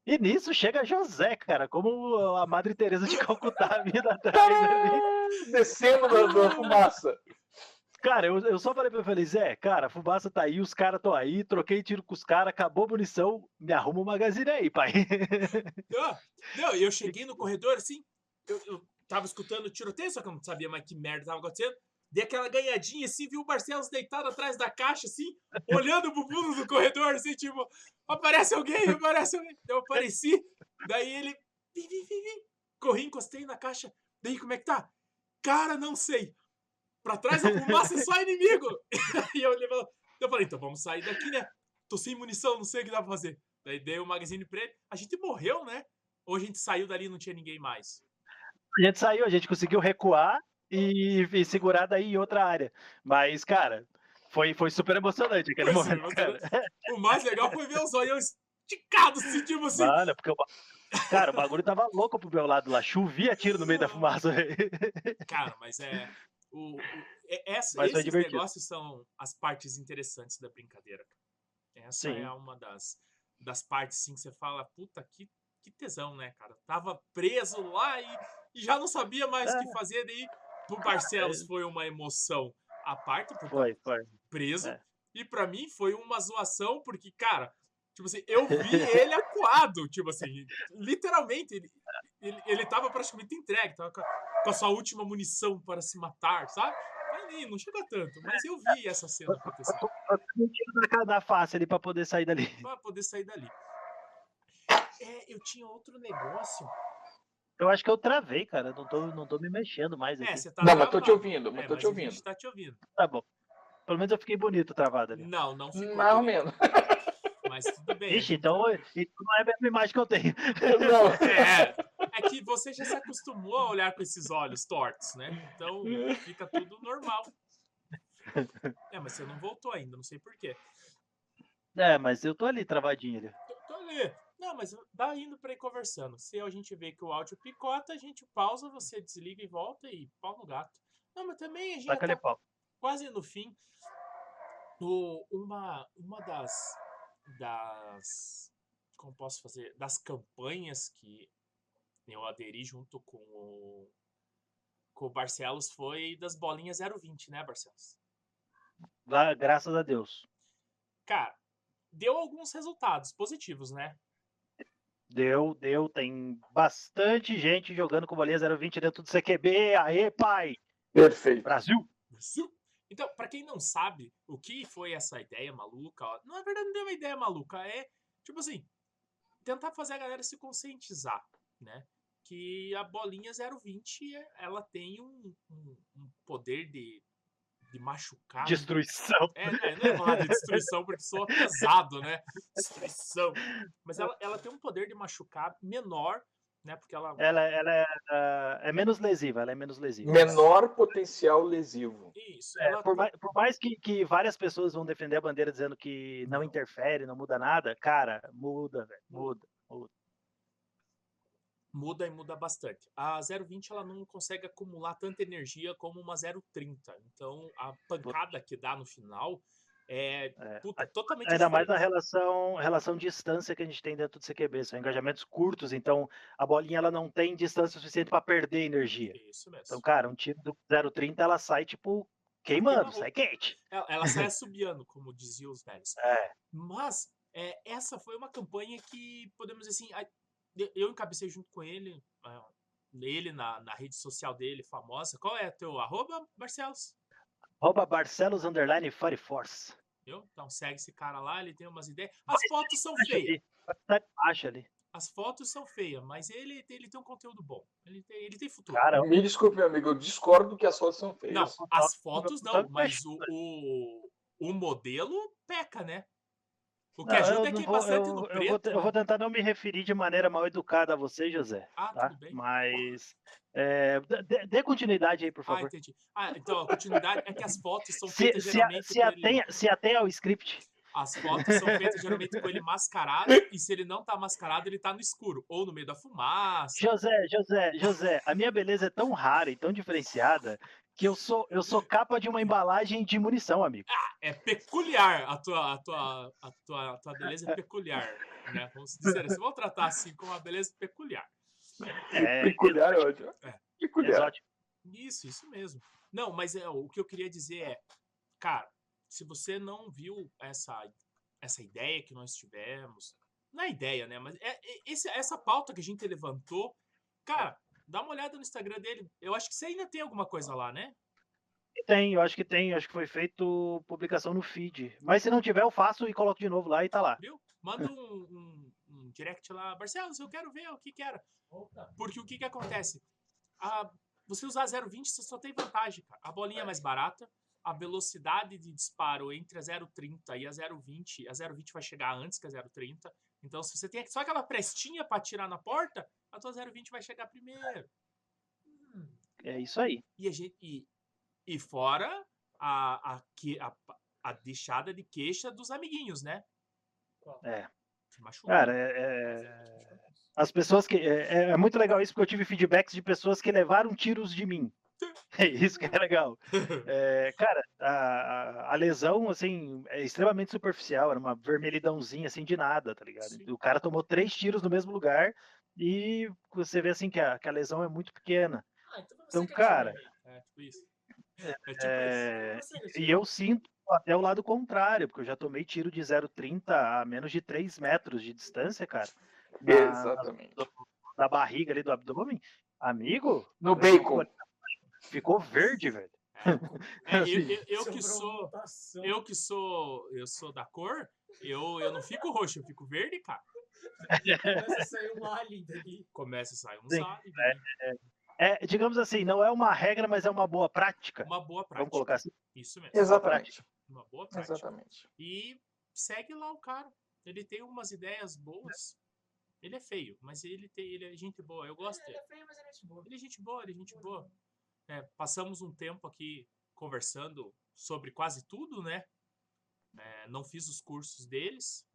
S2: E nisso chega José, cara, como a Madre Teresa de Calcutá vindo atrás ali.
S3: Descendo da, da fumaça.
S2: Cara, eu, eu só falei pra ele, falei, Zé, cara, a fumaça tá aí, os caras estão aí, troquei tiro com os caras, acabou a munição, me arruma o magazine aí, pai.
S1: Não, não, eu cheguei no corredor assim, eu, eu tava escutando o tiroteio, só que eu não sabia mais que merda tava acontecendo. Dei aquela ganhadinha assim, vi o Barcelos deitado atrás da caixa, assim, olhando pro fundo do corredor, assim, tipo, aparece alguém, aparece alguém. Eu apareci, daí ele, vim, vim, vim, vim. corri, encostei na caixa. Daí, como é que tá? Cara, não sei. Pra trás da fumaça é só inimigo. e eu olhei e falei- eu falei, então vamos sair daqui, né? Tô sem munição, não sei o que dá pra fazer. Daí dei o magazine pra ele. A gente morreu, né? Ou a gente saiu dali e não tinha ninguém mais?
S2: A gente saiu, a gente conseguiu recuar e, e segurar daí em outra área. Mas, cara, foi, foi super emocionante aquele
S1: Foi
S2: momento.
S1: O mais legal foi ver os olhos esticados, tipo assim.
S2: Mano, porque ba- cara, o bagulho tava louco pro meu lado lá, chovia tiro no meio da fumaça.
S1: Cara, mas é. O, o- é- essa-
S2: Mas
S1: esses negócios são as partes interessantes da brincadeira. Essa
S2: Sim.
S1: é uma das, das partes assim, que você fala, puta, que, que tesão, né, cara? Tava preso lá e, e já não sabia mais o que
S2: É.
S1: fazer. Daí, pro Barcelos foi uma emoção à parte, por
S2: Foi, foi.
S1: preso.
S2: É.
S1: E pra mim foi uma zoação, porque, cara, tipo assim, eu vi ele acuado, tipo assim, literalmente, ele, ele, ele tava praticamente entregue, tava com a, com a sua última munição para se matar, sabe? Mas nem, não chega tanto, mas eu vi essa cena acontecer,
S2: Um tiro na cara da face ali pra poder sair dali.
S1: pra poder sair dali. É, eu tinha outro negócio.
S2: Eu acho que eu travei, cara. Não tô, não tô me mexendo mais
S1: É,
S2: aqui.
S1: você tá
S3: Não, mas tô te ouvindo, mas
S1: É,
S3: tô te
S1: a
S3: ouvindo.
S1: gente tá te ouvindo.
S2: Tá bom. Pelo menos eu fiquei bonito travado ali.
S1: Não, não ficou.
S3: Mais ou menos.
S1: Mas tudo bem.
S2: Ixi, então, então não é a mesma imagem que eu tenho.
S3: Não.
S1: É, é que você já se acostumou a olhar com esses olhos tortos, né? Então fica tudo normal. É, mas você não voltou ainda, não sei porquê.
S2: É, mas eu tô ali travadinho ali.
S1: Tô, tô ali. Não, mas dá indo pra ir conversando. Se a gente vê que o áudio picota, a gente pausa, você desliga e volta e pau no gato. Não, mas também a gente tá
S2: pau.
S1: quase no fim. O, uma, uma das, das. Como posso fazer? Das campanhas que eu aderi junto com o, com o Barcelos foi das bolinhas 020, né, Barcelos?
S2: Gra- Graças a Deus.
S1: Cara, deu alguns resultados positivos, né?
S2: Deu, deu. Tem bastante gente jogando com bolinha 020 dentro do CQB. Aê, pai!
S3: Perfeito.
S2: Brasil!
S1: Zu. Então, pra quem não sabe o que foi essa ideia maluca, ó, na verdade não é uma ideia maluca, é tipo assim, tentar fazer a galera se conscientizar, né? Que a bolinha 020 é- ela tem um, um- um poder de, de machucar.
S2: Destruição.
S1: É, né, não ia falar de destruição porque soa pesado, né? Destruição. Mas ela, ela tem um poder de machucar menor, né? Porque ela.
S2: Ela, ela é, ah, é menos lesiva, ela é menos lesiva.
S3: Menor potencial lesivo.
S1: Isso,
S2: É,
S1: ela
S2: por mais, por mais que, que várias pessoas vão defender a bandeira dizendo que não interfere, não muda nada, cara, muda, velho. Muda.
S1: muda e muda bastante. A 020 ela não consegue acumular tanta energia como uma 030. Então a pancada que dá no final É,
S2: É.
S1: puta, totalmente
S2: Ainda mais na relação, relação distância que a gente tem dentro do CQB. São engajamentos curtos, então a bolinha ela não tem distância suficiente para perder energia.
S1: Isso mesmo.
S2: Então, cara, um tiro do 0,30 ela sai, tipo, queimando,
S1: queima
S2: sai quente.
S1: Ela, ela sai assobiando, como diziam os velhos.
S2: É.
S1: Mas é, essa foi uma campanha que, podemos dizer assim, eu- encabecei junto com ele, ah, ele na, na rede social dele, famosa. Qual é teu arroba, Barcelos?
S2: Rouba Barcelos Underline Fire Force.
S1: Viu? Então segue esse cara lá, ele tem umas ideias. As fotos são
S2: Acha
S1: feias.
S2: ali, estar embaixo ali.
S1: As fotos são feias, mas ele, tem- ele tem um conteúdo bom. Ele tem, ele tem futuro.
S2: Cara,
S3: Me desculpe, meu amigo, eu discordo que as fotos são feias.
S1: não, as
S2: foto-
S1: fotos
S2: foto-
S1: não, mas o, o, o modelo peca, né? O que
S2: Não,
S1: ajuda
S2: eu
S1: é que
S2: vou-
S1: bastante
S2: eu-
S1: no
S2: eu
S1: preto.
S2: vou, te- eu
S1: né?
S2: vou tentar não me referir de maneira mal educada a você, José.
S1: Ah,
S2: Tá?
S1: tudo bem.
S2: Mas é, dê, dê continuidade aí, por
S1: Ah,
S2: favor.
S1: entendi. Ah, então a continuidade é que as fotos são
S2: se,
S1: feitas
S2: se, a-
S1: geralmente
S2: se,
S1: com ele.
S2: atenha, se atenha ao script.
S1: As fotos são feitas geralmente com ele mascarado, e se ele não tá mascarado, ele tá no escuro, ou no meio da fumaça.
S2: José, José, José, a minha beleza é tão rara e tão diferenciada que eu sou, eu sou capa de uma embalagem de munição, amigo.
S1: É peculiar a tua, a tua, a tua, a tua beleza é peculiar, né? Vamos dizer assim, vamos tratar assim como uma beleza peculiar.
S2: É,
S3: Peculiar, é ótimo.
S1: É.
S3: Peculiar.
S2: exótico.
S1: Isso, isso mesmo. Não, mas é, o que eu queria dizer é, cara, se você não viu essa, essa ideia que nós tivemos, não é ideia, né? Mas é, é- esse, essa pauta que a gente levantou, cara, dá uma olhada no Instagram dele. Eu acho que você ainda tem alguma coisa lá, né?
S2: Tem, eu acho que tem, eu acho que foi feito publicação no feed. Mas se não tiver, eu faço e coloco de novo lá e tá lá.
S1: Viu? Manda um, um- um direct lá, Barcelos, eu quero ver o que que era. Porque o que que acontece? A, você usar 0,20, você só tem vantagem, cara. A bolinha é mais barata, a velocidade de disparo entre a 0,30 e a 0,20, a 0,20 vai chegar antes que a 0,30. Então, se você tem só aquela prestinha para atirar na porta, a tua 0,20 vai chegar primeiro.
S4: Hum,
S2: É isso aí.
S1: E, a gente, e, e fora a, a, a, a deixada de queixa dos amiguinhos, né?
S2: É.
S1: Machucou.
S2: Cara, é- é- as pessoas que. É, é muito legal isso, porque eu tive feedbacks de pessoas que levaram tiros de mim. É isso que é legal. É, cara, a, a- lesão, assim, é extremamente superficial, era uma vermelhidãozinha, assim, de nada, tá ligado?
S1: Sim.
S2: O cara tomou três tiros no mesmo lugar e você vê, assim, que a, que a lesão é muito pequena.
S4: Ah, então
S2: Então,
S4: atirou
S2: cara.
S1: É tipo isso. É tipo.
S2: É,
S4: Foi você que
S2: e eu sinto até o lado contrário, porque eu já tomei tiro de 0,30 a menos de 3 metros de distância, cara. na-
S3: Exatamente.
S2: na barriga ali do abdômen, amigo,
S3: No bacon.
S2: Ficou verde, velho.
S1: É, eu, eu- eu que sou. Eu que sou. Eu sou da cor, eu, eu não fico roxo, eu fico verde, cara.
S4: Começa a sair um alien dali.
S1: Começa a sair um
S2: Sim,
S1: sabe?
S2: É, digamos assim, não é uma regra, mas é uma boa prática.
S1: Uma boa prática.
S2: Vamos colocar assim.
S1: Isso mesmo.
S3: Exatamente.
S1: Uma boa prática.
S3: Exatamente.
S1: E segue lá o cara. Ele tem umas ideias boas. Ele é feio, mas ele tem, ele é gente boa. Eu gosto
S4: Ele
S1: dele.
S4: é feio, mas ele é gente boa.
S1: Ele é gente boa, ele é gente boa. É, passamos um tempo aqui conversando sobre quase tudo, né? É, não fiz os cursos deles.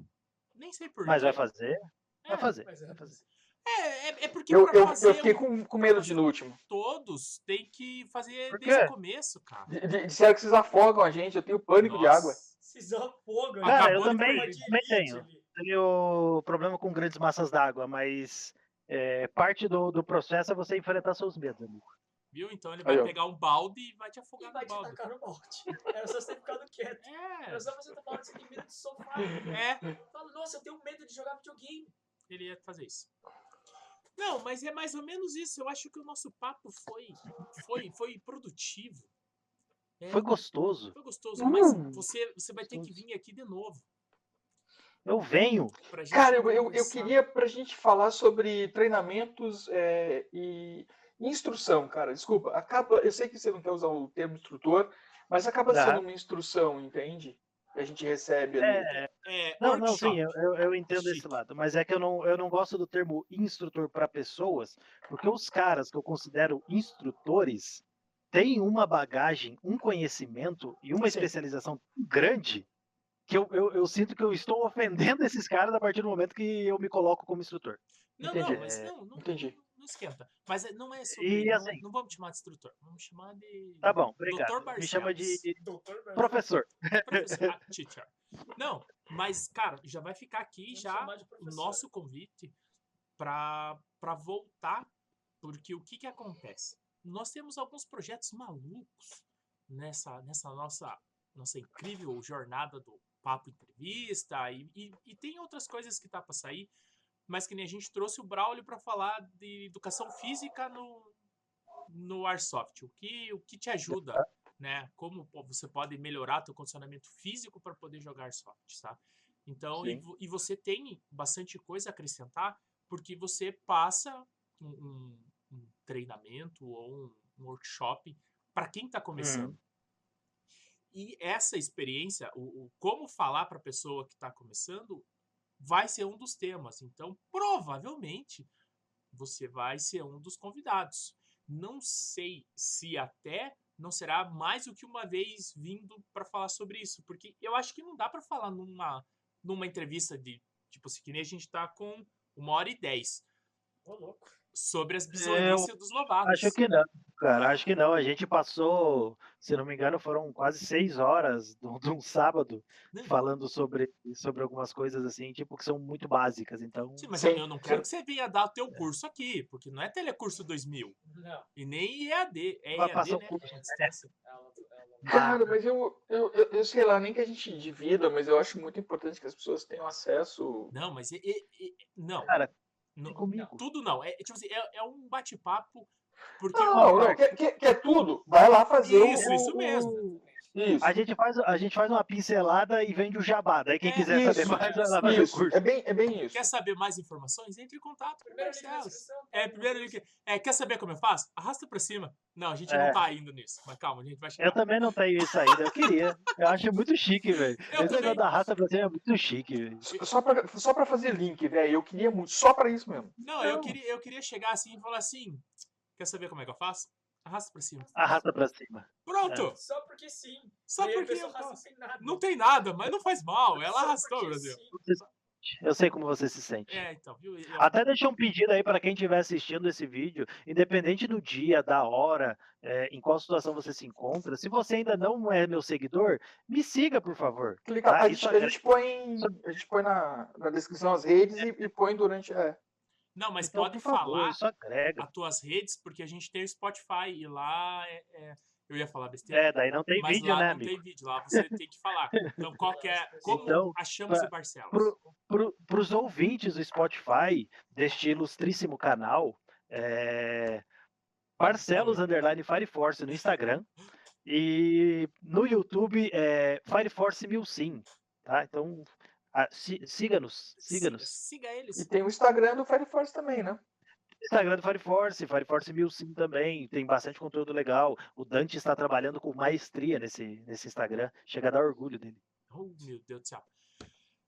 S1: Nem sei por
S2: Mas vai fazer?
S1: É,
S2: Vai fazer.
S4: Mas é,
S2: Vai fazer.
S1: É, é, é porque
S3: Eu,
S1: pra
S3: eu,
S1: fazer
S3: eu fiquei com, com medo de no último.
S1: todos tem que fazer desde o começo, cara.
S3: D- Disseram que vocês afogam a gente, eu tenho pânico de água.
S4: Se afoga.
S1: Cara,
S2: eu
S1: Acabou de
S2: também, também tenho. Tenho problema com grandes massas d'água, mas é, parte do, do processo é você enfrentar seus medos, amigo.
S1: Viu? Então ele vai
S3: Aí,
S1: pegar um balde e vai te
S4: E
S1: afogar
S4: vai
S1: no
S4: te
S1: balde.
S4: atacar no balde. Era só você ter ficado quieto.
S1: É,
S4: Era só você ter falado tem medo de sofá.
S1: é,
S4: Fala, nossa, eu tenho medo de jogar videogame.
S1: ele ia fazer isso. Não, mas é mais ou menos isso. Eu acho que o nosso papo foi, foi, foi produtivo. É,
S2: Foi gostoso.
S1: foi gostoso, mas
S3: Hum.
S1: você, você vai ter que vir aqui de novo.
S2: Eu venho.
S1: Pra gente
S3: Cara, eu, eu, eu queria pra gente falar sobre treinamentos é, e instrução, cara. Desculpa, acaba. Eu sei que você não quer usar o termo instrutor, mas acaba
S2: Tá.
S3: sendo uma instrução, entende? Que a gente recebe ali.
S2: É,
S1: É,
S2: não, não, sim, eu, eu- entendo esse lado, mas é que eu não, eu não gosto do termo instrutor para pessoas, porque os caras que eu considero instrutores têm uma bagagem, um conhecimento e uma
S3: Sim.
S2: especialização tão grande que eu, eu, eu sinto que eu estou ofendendo esses caras a partir do momento que eu me coloco como instrutor.
S1: Não,
S3: Entendi.
S1: não, mas
S2: É,
S1: não, não,
S3: entendi.
S1: Não esquenta. Mas é- não é sobre.
S2: E
S1: não,
S2: assim-
S1: não vamos chamar de instrutor, vamos chamar de.
S2: Tá bom, obrigado.
S1: Doutor
S2: Me chama de
S1: Barcelos.
S4: Barcelos.
S2: professor.
S1: Professor, ah, teacher. Não, mas, cara, já vai ficar aqui
S4: Vamos
S1: já o nosso convite para voltar, porque o que que acontece? Nós temos alguns projetos malucos nessa, nessa nossa, nossa incrível jornada do Papo Entrevista e, e, e tem outras coisas que tá para sair, mas que nem a gente trouxe o Braulio para falar de educação física no, no Airsoft. O que, o que te ajuda, né? Como você pode melhorar teu condicionamento físico para poder jogar Airsoft, tá? Então, e, e você tem bastante coisa a acrescentar, porque você passa um, um- um treinamento ou um, um workshop para quem está começando. E essa experiência, o, o como falar para a pessoa que está começando, vai ser um dos temas. Então, provavelmente, você vai ser um dos convidados. Não sei se até não será mais do que uma vez vindo para falar sobre isso, porque eu acho que não dá para falar numa, numa entrevista de tipo assim, que nem a gente tá com uma hora e dez
S4: Ô, louco.
S1: Sobre as bizonhices dos lobados.
S2: Acho que não, cara. Acho que não. A gente passou, se não me engano, foram quase seis horas de um- sábado
S1: Não,
S2: falando sobre, sobre algumas coisas assim, tipo, que são muito básicas. Então,
S1: Sim, mas
S3: Sim,
S1: eu não quero que você venha dar o teu curso aqui, porque não é Telecurso 2000
S4: Não.
S1: e nem EAD, é
S2: Vai
S1: EAD,
S2: passar o
S1: né?
S2: curso,
S1: É.
S4: Ela, ela...
S3: Cara, mas eu, eu, eu, eu sei lá, nem que a gente divida, mas eu acho muito importante que as pessoas tenham acesso.
S1: Não, mas e- e- e- não.
S2: Cara,
S1: não,
S2: comigo.
S1: tudo não. É tipo assim, é, é um bate-papo porque
S3: Não, não, quer, quer, quer tudo? Vai lá fazer
S1: Isso,
S3: o,
S1: isso
S3: o-
S1: mesmo.
S3: Isso.
S2: A gente, faz, a gente faz uma pincelada e vende o jabá. Daí quem
S1: É,
S2: quiser saber
S3: isso,
S2: mais, vai lá fazer o curso.
S3: é bem, é bem isso.
S1: quer saber mais informações, entre em contato com o
S4: descrição. tá?
S1: É, primeiro link. É, quer saber como eu faço? Arrasta pra cima. Não, a gente
S2: É.
S1: não tá indo nisso. Mas calma, a gente vai chegar.
S2: Eu também não tenho isso ainda, eu queria. Eu acho muito chique, velho.
S1: Eu
S2: Esse
S1: também.
S2: negócio da raça pra você é muito chique, velho.
S3: Só pra, só pra fazer link, velho. Eu queria muito, só pra isso mesmo.
S1: Não, eu
S3: Não.
S1: queria, eu queria chegar assim e falar assim: quer saber como é que eu faço? Arrasta pra cima.
S2: Arrasta pra cima.
S1: Pronto!
S4: Só porque sim.
S1: Só
S4: a
S1: porque eu. Não tem nada, mas não faz mal. Ela
S4: Só
S1: arrastou, Brasil.
S4: sim.
S2: Eu sei como você se sente.
S1: É, então, viu? Eu-
S2: Até deixar um pedido aí para quem estiver assistindo esse vídeo, independente do dia, da hora, é, em qual situação você se encontra, se você ainda não é meu seguidor, me siga, por favor.
S3: Clica,
S2: Tá,
S3: a,
S2: isso
S3: gente, a
S2: é-
S3: gente põe, a gente põe na, na descrição as redes e, e põe durante. É.
S1: Não, mas
S2: Então,
S1: pode
S2: favor,
S1: falar
S2: agrega.
S1: as tuas redes, porque a gente tem o Spotify e lá é. é- Eu ia falar besteira.
S2: É, daí não tem
S1: mas
S2: vídeo,
S1: lá
S2: né,
S1: não
S2: amigo?
S1: tem vídeo, lá você tem que falar. Então, qual que é, como
S2: Então,
S1: achamos
S2: pra-
S1: o Barcelos?
S2: Pro, os ouvintes do Spotify, deste ilustríssimo canal, é, Barcelos Underline Fire Force no Instagram e no YouTube é Fire Force Mil Sim, tá? Então ah, si- siga-nos, siga-nos.
S1: Siga eles.
S3: E tem o Instagram do Fire Force também, né?
S2: Instagram do Fire Force, Fire Force Mil Sim também, tem bastante conteúdo legal. O Dante está trabalhando com maestria nesse, nesse Instagram, chega a dar orgulho dele.
S1: Oh, meu Deus do céu.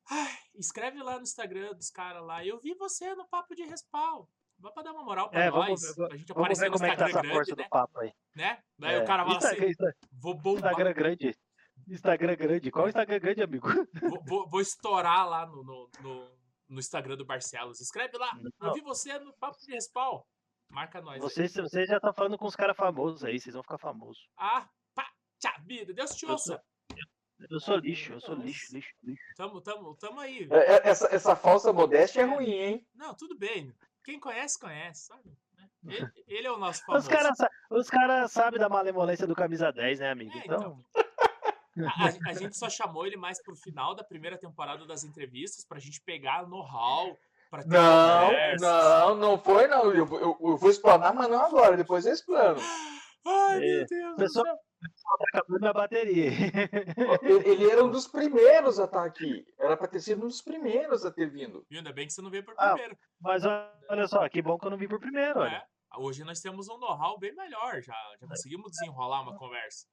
S1: Ai, escreve lá no Instagram dos caras lá. Eu vi você no Papo de Respawn. Vai pra dar uma moral pra
S2: É,
S1: nós.
S2: vamos
S1: pra gente
S2: Vamos
S1: aparecer
S2: ver
S1: no
S2: como é que tá
S1: Instagram
S2: essa força
S1: grande,
S2: do
S1: né?
S2: papo aí.
S1: né? Daí
S2: É,
S1: o cara fala
S2: Insta-
S1: assim,
S2: Insta-
S1: vou bombar,
S2: Instagram grande. Instagram grande. Qual Instagram grande, amigo?
S1: vou, vou- vou estourar lá no, no, no, no Instagram do Barcelos. Escreve lá. Eu
S2: Não.
S1: vi você no Papo de Respawn. Marca nós. aí.
S2: Vocês, vocês já estão falando com os caras famosos aí, vocês vão ficar famosos.
S1: Ah, pá, tchá, vida. Deus te
S2: Eu sou-
S1: ouça.
S2: Eu sou lixo, eu sou lixo, lixo, lixo.
S1: Tamo, tamo, tamo aí.
S3: É, é, Essa, essa falsa modéstia é ruim, hein?
S1: Não, tudo bem. Quem conhece, conhece, sabe? né? Ele, ele é o nosso famoso.
S2: Os caras os cara sabem da malemolência do camisa 10, né, amigo?
S1: É,
S2: Então,
S1: A, a- a gente só chamou ele mais pro final da primeira temporada das entrevistas pra gente pegar know-how, pra ter
S3: Não,
S1: conversas.
S3: não, não foi, não. Eu, eu- eu vou explanar, mas não agora. Depois eu explano.
S1: Ai,
S2: É,
S1: meu Deus
S2: pessoal- tá acabando minha bateria.
S3: Ele, era um dos primeiros a estar aqui. Era pra ter sido um dos primeiros a ter vindo.
S1: E ainda bem que você não veio por
S2: Ah,
S1: primeiro.
S2: Mas olha só, que bom que eu não vi por primeiro, olha.
S1: né? Hoje nós temos um know-how bem melhor, já, já conseguimos desenrolar uma conversa.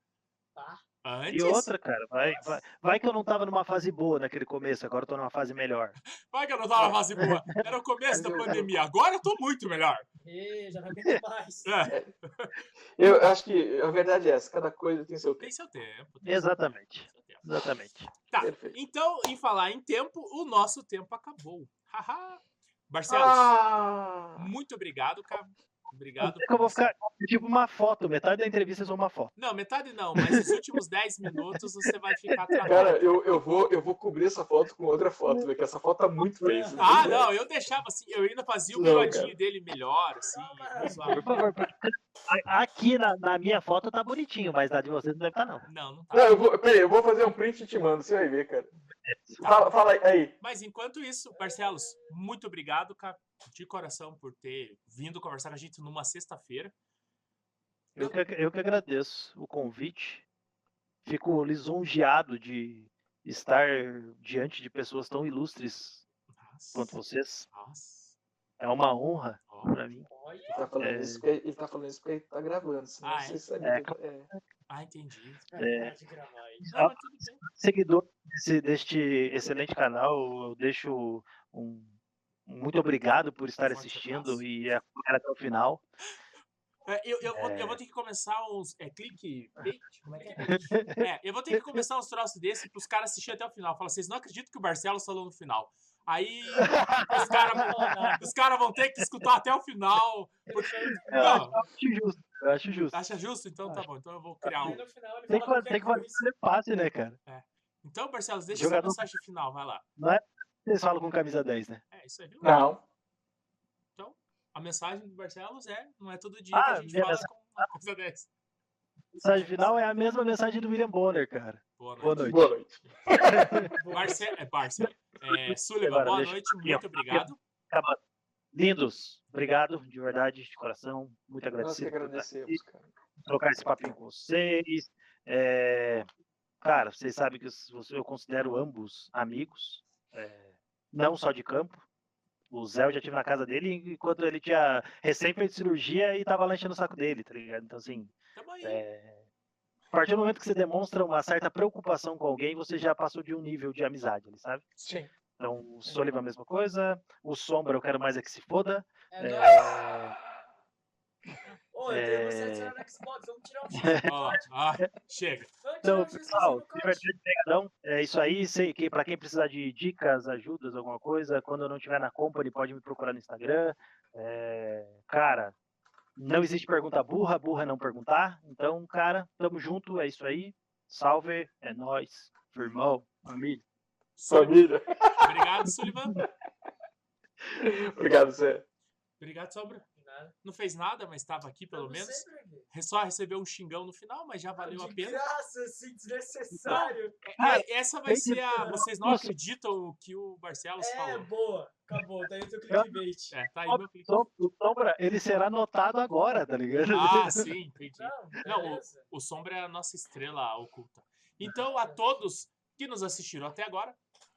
S4: Tá.
S1: Antes,
S2: E outra, cara, vai, vai, vai que eu não tava numa fase boa naquele começo, agora eu tô numa fase melhor.
S1: vai que eu não tava na fase boa. Era o começo da pandemia, agora eu tô muito melhor.
S4: Ê, já não aguento mais.
S1: É,
S3: Eu acho que a verdade é essa. Cada coisa tem seu tempo.
S1: tem seu tempo. tem
S2: Exatamente,
S1: seu tempo.
S2: exatamente.
S1: Tá,
S3: Perfeito.
S1: então, em falar em tempo, o nosso tempo acabou. Haha. Barcelos,
S3: Ah!
S1: muito obrigado, cara. Obrigado.
S2: que eu vou ficar tipo uma foto, metade da entrevista é só uma foto.
S1: Não, metade não, mas os últimos 10 minutos você vai ficar travado.
S3: Cara, eu, eu, vou, eu vou cobrir essa foto com outra foto, velho, que essa foto tá muito feia.
S1: Ah,
S3: tem
S1: não, eu deixava assim, eu ainda fazia o
S3: Não,
S1: bigodinho dele melhor, assim.
S4: Não.
S2: Por favor, porque aqui na, na minha foto tá bonitinho, mas na de vocês não deve estar, não.
S1: Não, não
S3: Não,
S1: tá.
S3: eu vou, peraí, eu vou fazer um print e te mando, você vai ver, cara. Fala, fala aí.
S1: Mas enquanto isso, Barcelos, muito obrigado, cara, de coração por ter vindo conversar com a gente numa sexta-feira.
S2: Eu que, eu que agradeço o convite. Fico lisonjeado de estar diante de pessoas tão ilustres quanto
S1: Nossa,
S2: vocês.
S1: nossa.
S2: É uma honra para mim.
S4: Olha,
S3: Ele tá falando,
S2: É.
S3: isso, porque, ele tá falando isso porque ele tá gravando, senão
S1: Ah,
S3: você
S1: é?
S3: sabe.
S2: É,
S3: que- é.
S1: Ah, entendi.
S4: é.
S1: Não, bem.
S2: Seguidor desse, deste excelente canal, eu deixo um muito obrigado por estar assistindo e acompanhar até o final.
S1: É, eu, eu, vou, eu
S2: É.
S1: vou ter que começar uns. É clique.
S4: Como é que é?
S1: É, eu vou ter que começar uns troços desse pros caras assistirem até o final. Fala, vocês não acreditam que o Barcelos falou no final. Aí os caras os cara vão ter que escutar até o final. Porque...
S2: Eu
S1: Não,
S2: acho justo. Eu acho justo.
S1: acha justo? Então tá bom. Então eu vou criar um.
S4: final
S2: Tem que, fazer- tem
S4: qualquer
S2: que
S4: coisa.
S2: fazer passe, né, cara?
S1: Então, Barcelos, deixa
S2: Jogador-
S1: essa mensagem final, vai lá.
S2: Vocês falam com camisa 10, né?
S1: É isso aí, viu?
S3: Não.
S1: A mensagem do Barcelos é: não é todo dia que
S2: Ah,
S1: a gente fala
S2: mensagem-
S1: com uma coisa dessa.
S2: A mensagem final é a mesma mensagem do William Bonner, cara.
S1: Boa noite.
S2: Boa noite.
S3: Boa noite.
S1: Barce... É, Barce... É, Sullivan,
S2: Agora,
S1: boa
S2: deixa-
S1: noite, muito obrigado.
S2: Lindos. Obrigado, de verdade, de coração. Muito
S3: Nós que
S2: agradecido
S3: agradecemos, cara.
S2: trocar esse papinho com vocês. É, Cara, vocês sabem que eu eu considero ambos amigos, é, não só de campo. O Zé eu já tive na casa dele enquanto ele tinha recém feito cirurgia e tava lá enchendo o saco dele, tá ligado? Então, assim, é, a partir do momento que você demonstra uma certa preocupação com alguém, você já passou de um nível de amizade, sabe?
S3: Sim.
S2: Então, o Soliva a mesma coisa, o Sombra eu quero mais é que se foda.
S4: É,
S2: É,
S4: eu tenho você
S2: é.
S4: no Xbox, vamos tirar um X.
S1: Ó, ó, chega.
S2: Então, pessoal, obrigadão. É isso aí. Sei que para quem precisar de dicas, ajudas, alguma coisa, quando eu não estiver na company, pode me procurar no Instagram. É, cara, não existe pergunta burra, burra é não perguntar. Então, cara, tamo junto, é isso aí. Salve, é nóis, firmão, família.
S3: Família.
S1: Obrigado, Sullivan.
S3: Obrigado, Zé.
S1: Obrigado, Sombra.
S4: Nada.
S1: Não fez nada, mas estava aqui pelo menos. Só recebeu um xingão no final, mas já valeu a pena.
S4: graça, assim, desnecessário.
S1: É, essa vai ser a. Vocês não acreditam o que o Barcelos
S4: É,
S1: falou.
S4: boa. Acabou, daí o teu clickbait.
S1: É, tá aí meu.
S2: Som- O Sombra, ele será notado agora, tá ligado?
S1: Ah, sim, entendi.
S4: Não,
S1: Não,
S4: beleza.
S1: O Sombra é a nossa estrela oculta. Então, a todos que nos assistiram até agora,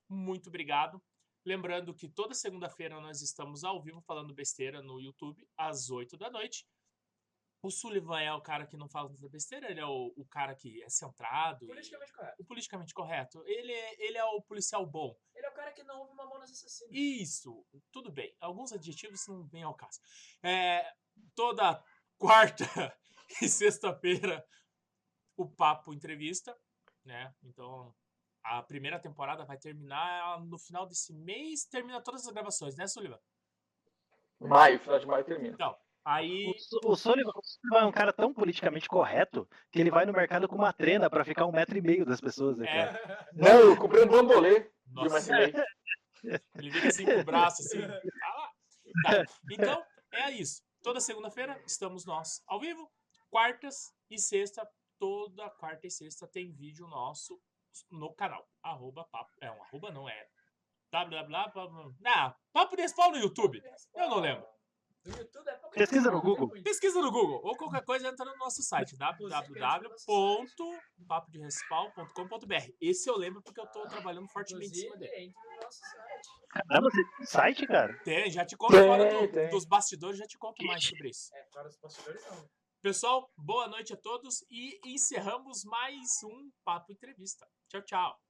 S1: muito obrigado. Lembrando que toda segunda-feira nós estamos ao vivo falando besteira no YouTube, às 8 da noite. O Sullivan é o cara que não fala tanta besteira, ele é o, o cara que é centrado. e-
S4: Politicamente correto.
S1: o politicamente correto. Ele é, ele é o policial bom.
S4: Ele é o cara que não ouve Mamonas Assassinas.
S1: Isso, tudo bem. Alguns adjetivos não vêm ao caso. É, toda quarta e sexta-feira, o Papo Entrevista, né? Então, a primeira temporada vai terminar no final desse mês, termina todas as gravações, né, Sullivan?
S3: Maio, final de maio termina.
S1: Aí,
S2: O, o Sullivan é um cara tão politicamente correto que ele vai no mercado com uma trena pra ficar um metro e meio das pessoas, né,
S1: é,
S3: Não, eu comprei um bambolê de uma
S1: nossa,
S3: meio.
S1: ele fica assim com o braço, assim, tá lá. Tá. Então, é isso. Toda segunda-feira estamos nós ao vivo. Quartas e sexta, toda quarta e sexta tem vídeo nosso no canal. Arroba papo. É um arroba, não é. www. papo- Ah, papo de Respawn no YouTube. Eu não lembro.
S4: No YouTube é
S2: Pesquisa no Google.
S1: Pesquisa no Google ou qualquer coisa entra no nosso site www.papoderespawn.com.br. Esse eu lembro porque eu tô trabalhando fortemente em cima dele.
S4: entra no nosso site.
S2: Caramba, você tem site, cara?
S1: Tem, já te conto
S3: Tem,
S1: fora do- dos bastidores, já te conto mais sobre isso.
S4: É, para os bastidores não.
S1: Pessoal, boa noite a todos e encerramos mais um Papo Entrevista. Tchau, tchau.